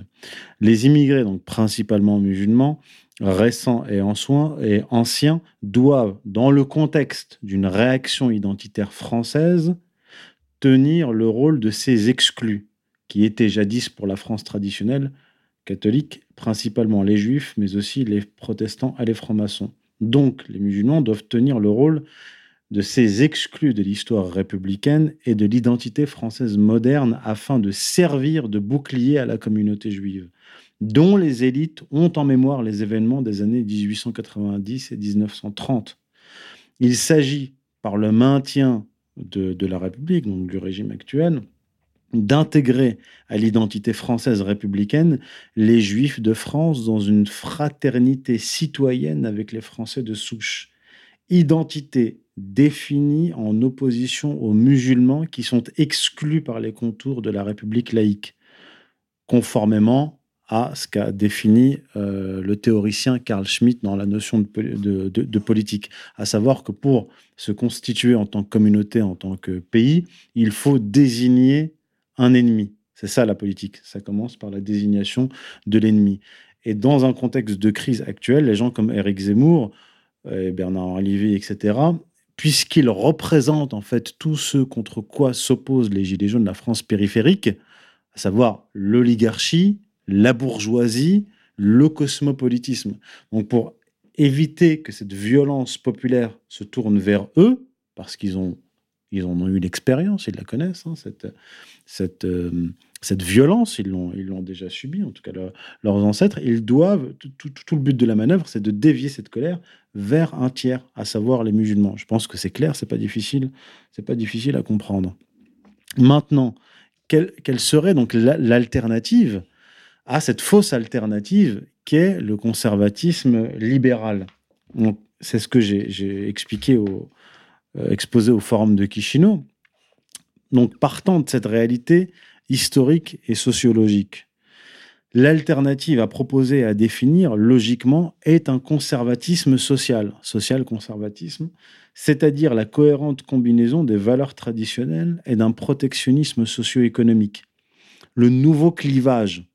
Les immigrés, donc principalement musulmans, récents et, en soins, et anciens, doivent, dans le contexte d'une réaction identitaire française, tenir le rôle de ces exclus, qui étaient jadis pour la France traditionnelle catholique, principalement les juifs, mais aussi les protestants et les francs-maçons. Donc, les musulmans doivent tenir le rôle de ces exclus de l'histoire républicaine et de l'identité française moderne afin de servir de bouclier à la communauté juive, dont les élites ont en mémoire les événements des années 1890 et 1930. Il s'agit, par le maintien de, de la République, donc du régime actuel, d'intégrer à l'identité française républicaine les Juifs de France dans une fraternité citoyenne avec les Français de souche. Identité définis en opposition aux musulmans qui sont exclus par les contours de la République laïque, conformément à ce qu'a défini euh, le théoricien Carl Schmitt dans la notion de, de, politique, à savoir que pour se constituer en tant que communauté, en tant que pays, il faut désigner un ennemi. C'est ça la politique. Ça commence par la désignation de l'ennemi. Et dans un contexte de crise actuelle, les gens comme Éric Zemmour, et Bernard Lévy, etc., puisqu'il représente en fait tous ceux contre quoi s'opposent les Gilets jaunes de la France périphérique, à savoir l'oligarchie, la bourgeoisie, le cosmopolitisme. Donc pour éviter que cette violence populaire se tourne vers eux, parce qu'ils ont ils en ont eu l'expérience, ils la connaissent, hein, cette, cette, euh, cette violence, ils l'ont, ils l'ont déjà subie, en tout cas leurs ancêtres, ils doivent, tout, le but de la manœuvre, c'est de dévier cette colère vers un tiers, à savoir les musulmans. Je pense que c'est clair, c'est pas difficile, c'est pas difficile à comprendre. Maintenant, quelle, serait donc l'alternative à cette fausse alternative qu'est le conservatisme libéral? C'est ce que j'ai expliqué euh, exposé au forum de Kishino. Donc, partant de cette réalité historique et sociologique, l'alternative à proposer et à définir logiquement est un conservatisme social, social conservatisme, c'est-à-dire la cohérente combinaison des valeurs traditionnelles et d'un protectionnisme socio-économique. Le nouveau clivage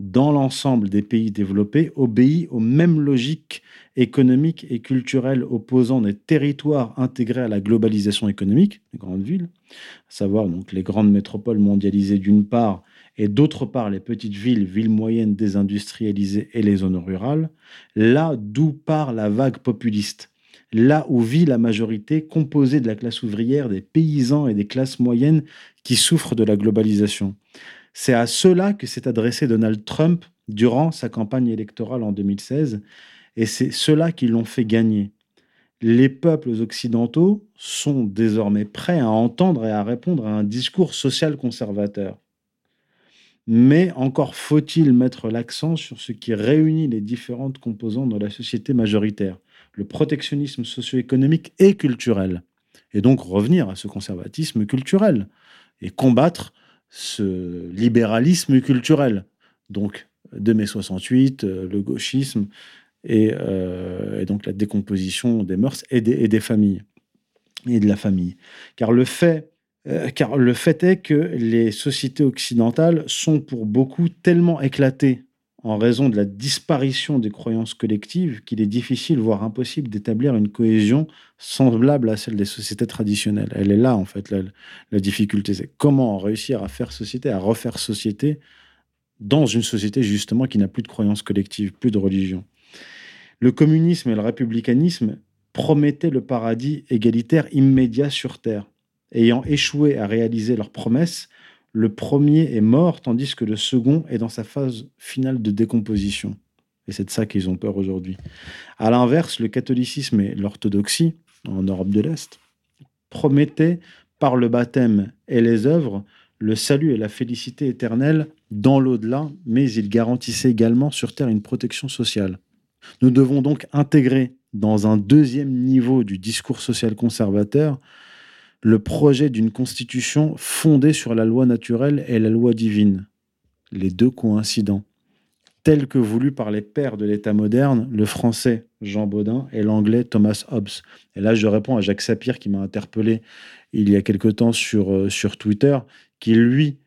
dans l'ensemble des pays développés obéit aux mêmes logiques économiques et culturelles opposant des territoires intégrés à la globalisation économique, les grandes villes, à savoir donc les grandes métropoles mondialisées d'une part et d'autre part les petites villes, villes moyennes désindustrialisées et les zones rurales, là d'où part la vague populiste, là où vit la majorité composée de la classe ouvrière, des paysans et des classes moyennes qui souffrent de la globalisation. C'est à cela que s'est adressé Donald Trump durant sa campagne électorale en 2016, et c'est cela qui l'ont fait gagner. Les peuples occidentaux sont désormais prêts à entendre et à répondre à un discours social conservateur. Mais encore faut-il mettre l'accent sur ce qui réunit les différentes composantes de la société majoritaire, le protectionnisme socio-économique et culturel, et donc revenir à ce conservatisme culturel et combattre ce libéralisme culturel. Donc, de mai 68, euh, le gauchisme euh, et, donc la décomposition des mœurs et des, familles et de la famille. Car le fait, euh, car le fait est que les sociétés occidentales sont pour beaucoup tellement éclatées en raison de la disparition des croyances collectives qu'il est difficile, voire impossible, d'établir une cohésion semblable à celle des sociétés traditionnelles. Elle est là, en fait, la, difficulté. C'est comment réussir à faire société, à refaire société dans une société, justement, qui n'a plus de croyances collectives, plus de religion. Le communisme et le républicanisme promettaient le paradis égalitaire immédiat sur Terre. Ayant échoué à réaliser leurs promesses, le premier est mort, tandis que le second est dans sa phase finale de décomposition. Et c'est de ça qu'ils ont peur aujourd'hui. À l'inverse, le catholicisme et l'orthodoxie, en Europe de l'Est, promettaient, par le baptême et les œuvres, le salut et la félicité éternelle dans l'au-delà, mais il garantissait également sur Terre une protection sociale. Nous devons donc intégrer dans un deuxième niveau du discours social conservateur le projet d'une constitution fondée sur la loi naturelle et la loi divine, les deux coïncidents, tels que voulus par les pères de l'État moderne, le français Jean Baudin et l'anglais Thomas Hobbes. Et là, je réponds à Jacques Sapir qui m'a interpellé il y a quelque temps sur, euh, sur Twitter, qui lui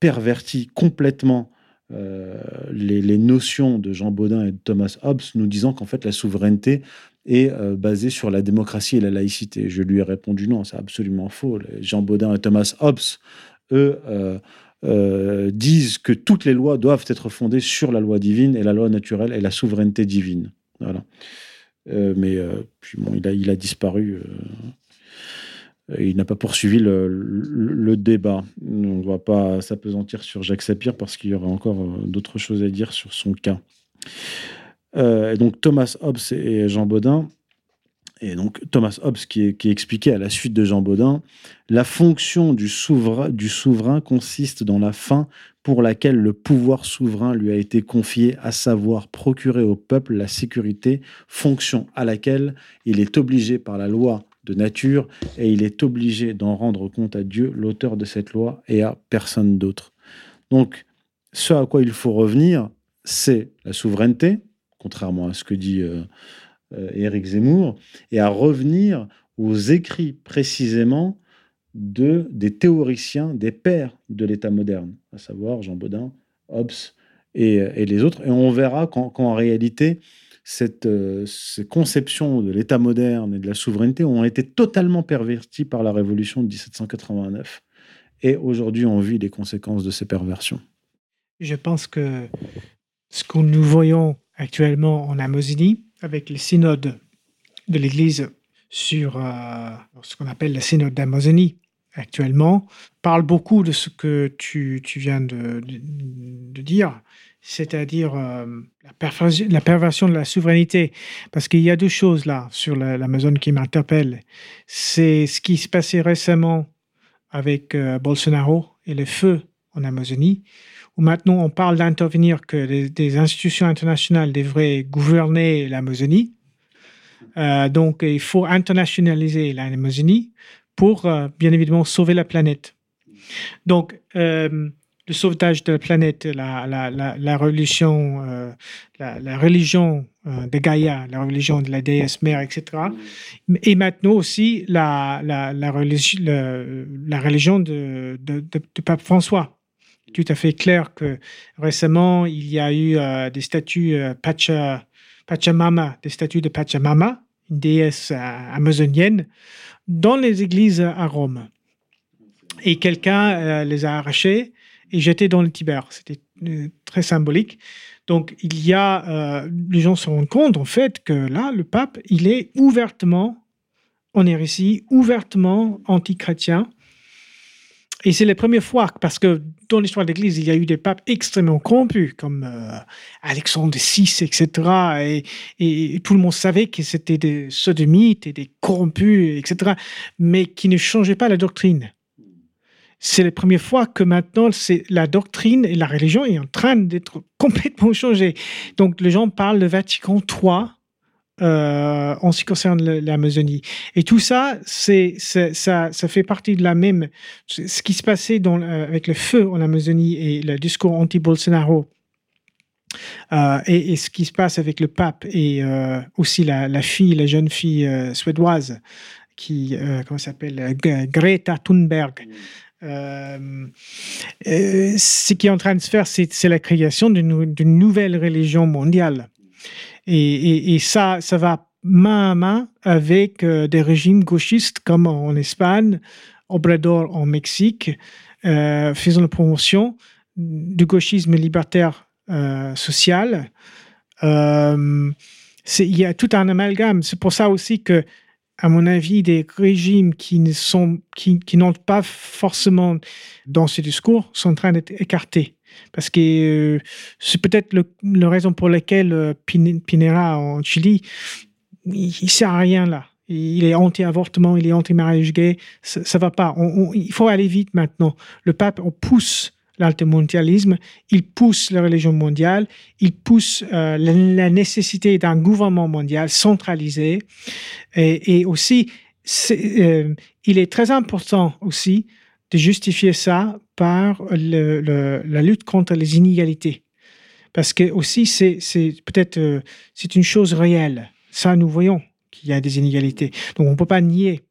pervertit complètement euh, les, notions de Jean Baudin et de Thomas Hobbes, nous disant qu'en fait la souveraineté est euh, basée sur la démocratie et la laïcité. Je lui ai répondu non, c'est absolument faux. Jean Baudin et Thomas Hobbes, eux, disent que toutes les lois doivent être fondées sur la loi divine et la loi naturelle et la souveraineté divine. Voilà. mais puis bon, il a, disparu il n'a pas poursuivi le, débat. On ne va pas s'apesantir sur Jacques Sapir parce qu'il y aura encore euh, d'autres choses à dire sur son cas. Euh, donc Thomas Hobbes et Jean Baudin, et donc Thomas Hobbes qui, expliquait à la suite de Jean Baudin, la fonction du souverain consiste dans la fin pour laquelle le pouvoir souverain lui a été confié, à savoir procurer au peuple la sécurité, fonction à laquelle il est obligé par la loi de nature et il est obligé d'en rendre compte à Dieu, l'auteur de cette loi, et à personne d'autre. Donc, ce à quoi il faut revenir, c'est la souveraineté, contrairement à ce que dit euh, euh, Éric Zemmour, et à revenir aux écrits précisément de, des théoriciens, des pères de l'État moderne, à savoir Jean Baudin, Hobbes et, les autres. Et on verra qu'en réalité, cette, euh, ces conceptions de l'État moderne et de la souveraineté ont été totalement perverties par la révolution de 1789. Et aujourd'hui, on vit les conséquences de ces perversions. Je pense que ce que nous voyons actuellement en Amazonie, avec le synode de l'Église sur euh, ce qu'on appelle le synode d'Amazonie actuellement, parle beaucoup de ce que tu, viens de, dire c'est-à-dire euh, la, perversion de la souveraineté. Parce qu'il y a deux choses là sur l'Amazon qui m'interpellent. C'est ce qui se passait récemment avec euh, Bolsonaro et le feu en Amazonie, où maintenant on parle d'intervenir que des institutions internationales devraient gouverner l'Amazonie. Euh, donc il faut internationaliser l'Amazonie pour bien évidemment sauver la planète. Donc le sauvetage de la planète, la, religion, euh, la, religion euh, de Gaïa, la religion de la déesse mère, etc. Et maintenant aussi la, religion, de, de, Pape François. Tout à fait clair que récemment, il y a eu euh, des statues Pacha, Pachamama, des statues de Pachamama, une déesse amazonienne, dans les églises à Rome. Et quelqu'un les a arrachées et j'étais dans le Tiber. C'était euh, très symbolique. Donc, il y a, euh, les gens se rendent compte en fait que là, le pape, il est ouvertement en hérésie, ouvertement anti-chrétien. Et c'est la première fois, parce que dans l'histoire de l'Église, il y a eu des papes extrêmement corrompus, comme euh, Alexandre VI, etc. Et, tout le monde savait que c'était des sodomites et des corrompus, etc. Mais qui ne changeaient pas la doctrine c'est la première fois que maintenant la doctrine et la religion est en train d'être [LAUGHS] complètement changée. Donc les gens parlent de Vatican III euh, en ce qui concerne l'Amazonie. Et tout ça, c'est ça, ça fait partie de la même ce qui se passait dans, euh, avec le feu en Amazonie et le discours anti-Bolsonaro. Euh, et, ce qui se passe avec le pape et aussi la, fille, la jeune fille suédoise qui, comment s'appelle, Greta Thunberg, euh, ce qui est en train de se faire, c'est la création d'une nouvelle religion mondiale. Et, ça, ça va main à main avec euh, des régimes gauchistes comme en Espagne, Obrador en Mexique, faisant la promotion du gauchisme libertaire social. il y a tout un amalgame. C'est pour ça aussi que à mon avis, des régimes qui ne qui, qui pas forcément dans ce discours sont en train d'être écartés. Parce que euh, c'est peut-être la raison pour laquelle euh, Pinera en Chili, il ne sert à rien là. Il est anti-avortement, il est anti-mariage gay. Ça, ne va pas. il faut aller vite maintenant. Le pape on pousse l'altermondialisme, il pousse la religion mondiale, il pousse euh, la, nécessité d'un gouvernement mondial centralisé. Et, aussi, il est très important aussi de justifier ça par la lutte contre les inégalités. Parce que aussi, c'est peut-être euh, c'est une chose réelle. Ça, nous voyons qu'il y a des inégalités. Donc, on ne peut pas nier.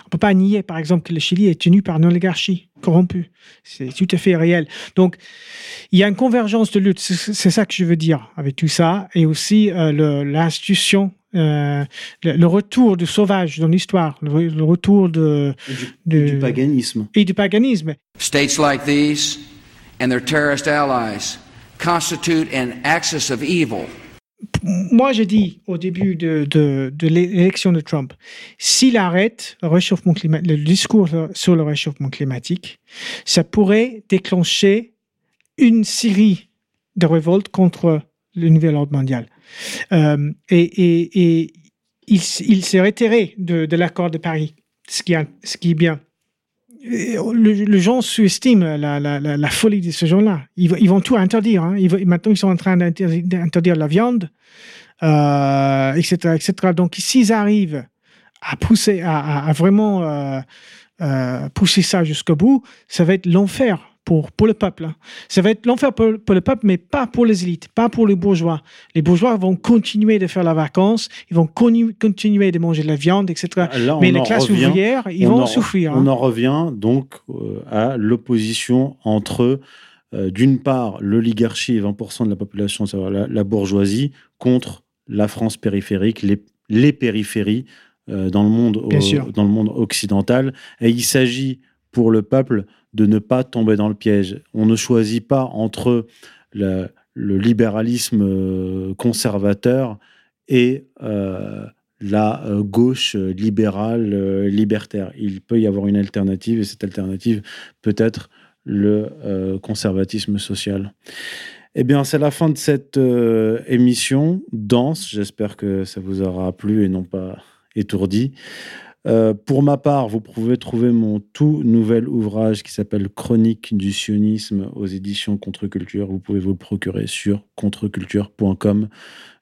On ne peut pas nier, par exemple, que le Chili est tenu par une oligarchie corrompue. C'est tout à fait réel. Donc, il y a une convergence de lutte. C'est ça que je veux dire avec tout ça. Et aussi euh, l'institution, euh, le, retour du sauvage dans l'histoire, le, retour de, du, du paganisme. Et du paganisme. States like these and their terrorist allies constitute an axis of evil moi, j'ai dit au début de, de, l'élection de Trump, s'il arrête le, réchauffement le discours sur le réchauffement climatique, ça pourrait déclencher une série de révoltes contre le nouvel ordre mondial. Euh, et, il, s'est retiré de, l'accord de Paris, ce qui, est bien le, le gens sous-estiment la, folie de ces gens-là. Ils, vont tout interdire. Hein. Maintenant, ils sont en train d'interdire la viande, euh, etc., etc. Donc, s'ils arrivent à pousser, à, vraiment euh, pousser ça jusqu'au bout, ça va être l'enfer pour, pour le peuple. Hein. Ça va être l'enfer pour, pour, le peuple, mais pas pour les élites, pas pour les bourgeois. Les bourgeois vont continuer de faire la vacance, ils vont continuer de manger de la viande, etc. mais les classes ouvrières, ils vont souffrir. On hein. en revient donc euh, à l'opposition entre, euh, d'une part, l'oligarchie et 20% de la population, savoir la, bourgeoisie, contre la France périphérique, les, les périphéries euh, dans, le monde, dans le monde occidental. Et il s'agit pour le peuple de ne pas tomber dans le piège. On ne choisit pas entre le, libéralisme euh, conservateur et euh, la euh, gauche libérale libertaire. Il peut y avoir une alternative et cette alternative peut être le conservatisme social. Eh bien, c'est la fin de cette émission dense. J'espère que ça vous aura plu et non pas étourdi. Euh, pour ma part, vous pouvez trouver mon tout nouvel ouvrage qui s'appelle Chronique du sionisme aux éditions Contre-Culture. Vous pouvez vous le procurer sur contreculture.com.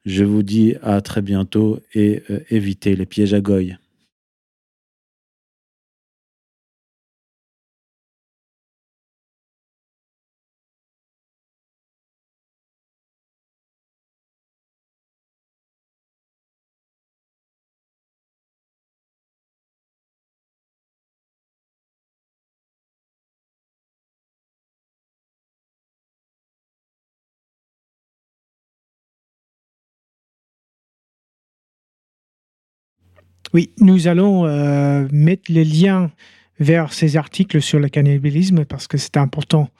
Je vous dis à très bientôt et euh, évitez les pièges à goy. Oui, nous allons euh, mettre les liens vers ces articles sur le cannibalisme parce que c'est important.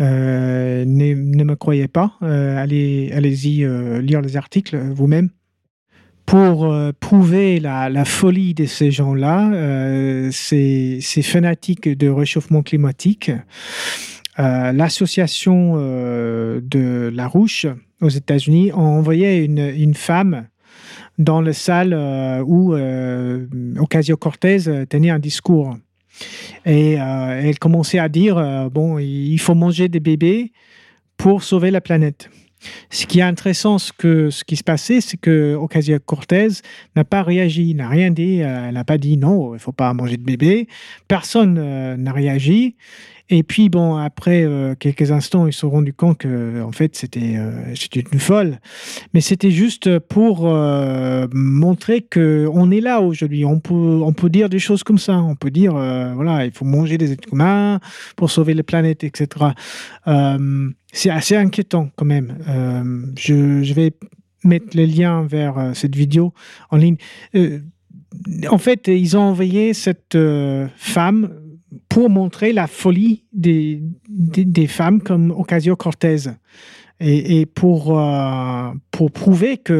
Euh, ne, me croyez pas, euh, allez, allez-y lire les articles vous-même. Pour prouver la, folie de ces gens-là, ces, fanatiques de réchauffement climatique, l'association de La Rouche aux États-Unis a envoyé une femme dans la salle euh, où euh, Ocasio-Cortez euh, tenait un discours. Et elle commençait à dire, bon, il faut manger des bébés pour sauver la planète. Ce qui est intéressant, ce, que, ce qui se passait, c'est que Ocasio-Cortez n'a pas réagi, n'a rien dit, elle n'a pas dit non, il ne faut pas manger de bébés. Personne n'a réagi. Et puis, bon, après euh, quelques instants, ils se sont rendus compte que, en fait, c'était euh, une folle. Mais c'était juste pour euh, montrer qu'on est là aujourd'hui. On peut, on peut dire des choses comme ça. On peut dire, voilà, il faut manger des êtres humains pour sauver la planète, etc. c'est assez inquiétant quand même. Je, je, vais mettre le lien vers cette vidéo en ligne. en fait, ils ont envoyé cette femme pour montrer la folie des, des, femmes comme Ocasio-Cortez et, et, pour, euh, pour prouver qu'ils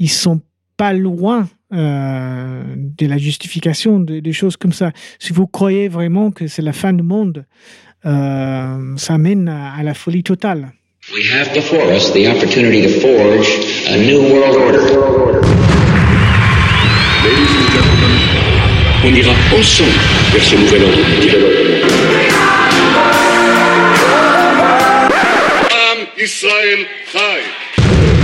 ne sont pas loin euh, de la justification des choses comme ça. Si vous croyez vraiment que c'est la fin du monde, euh, ça mène à la folie totale. We have before us the opportunity to forge a new world order. On ira ensemble vers ce nouvel ordre mondial. Am Israël Chai.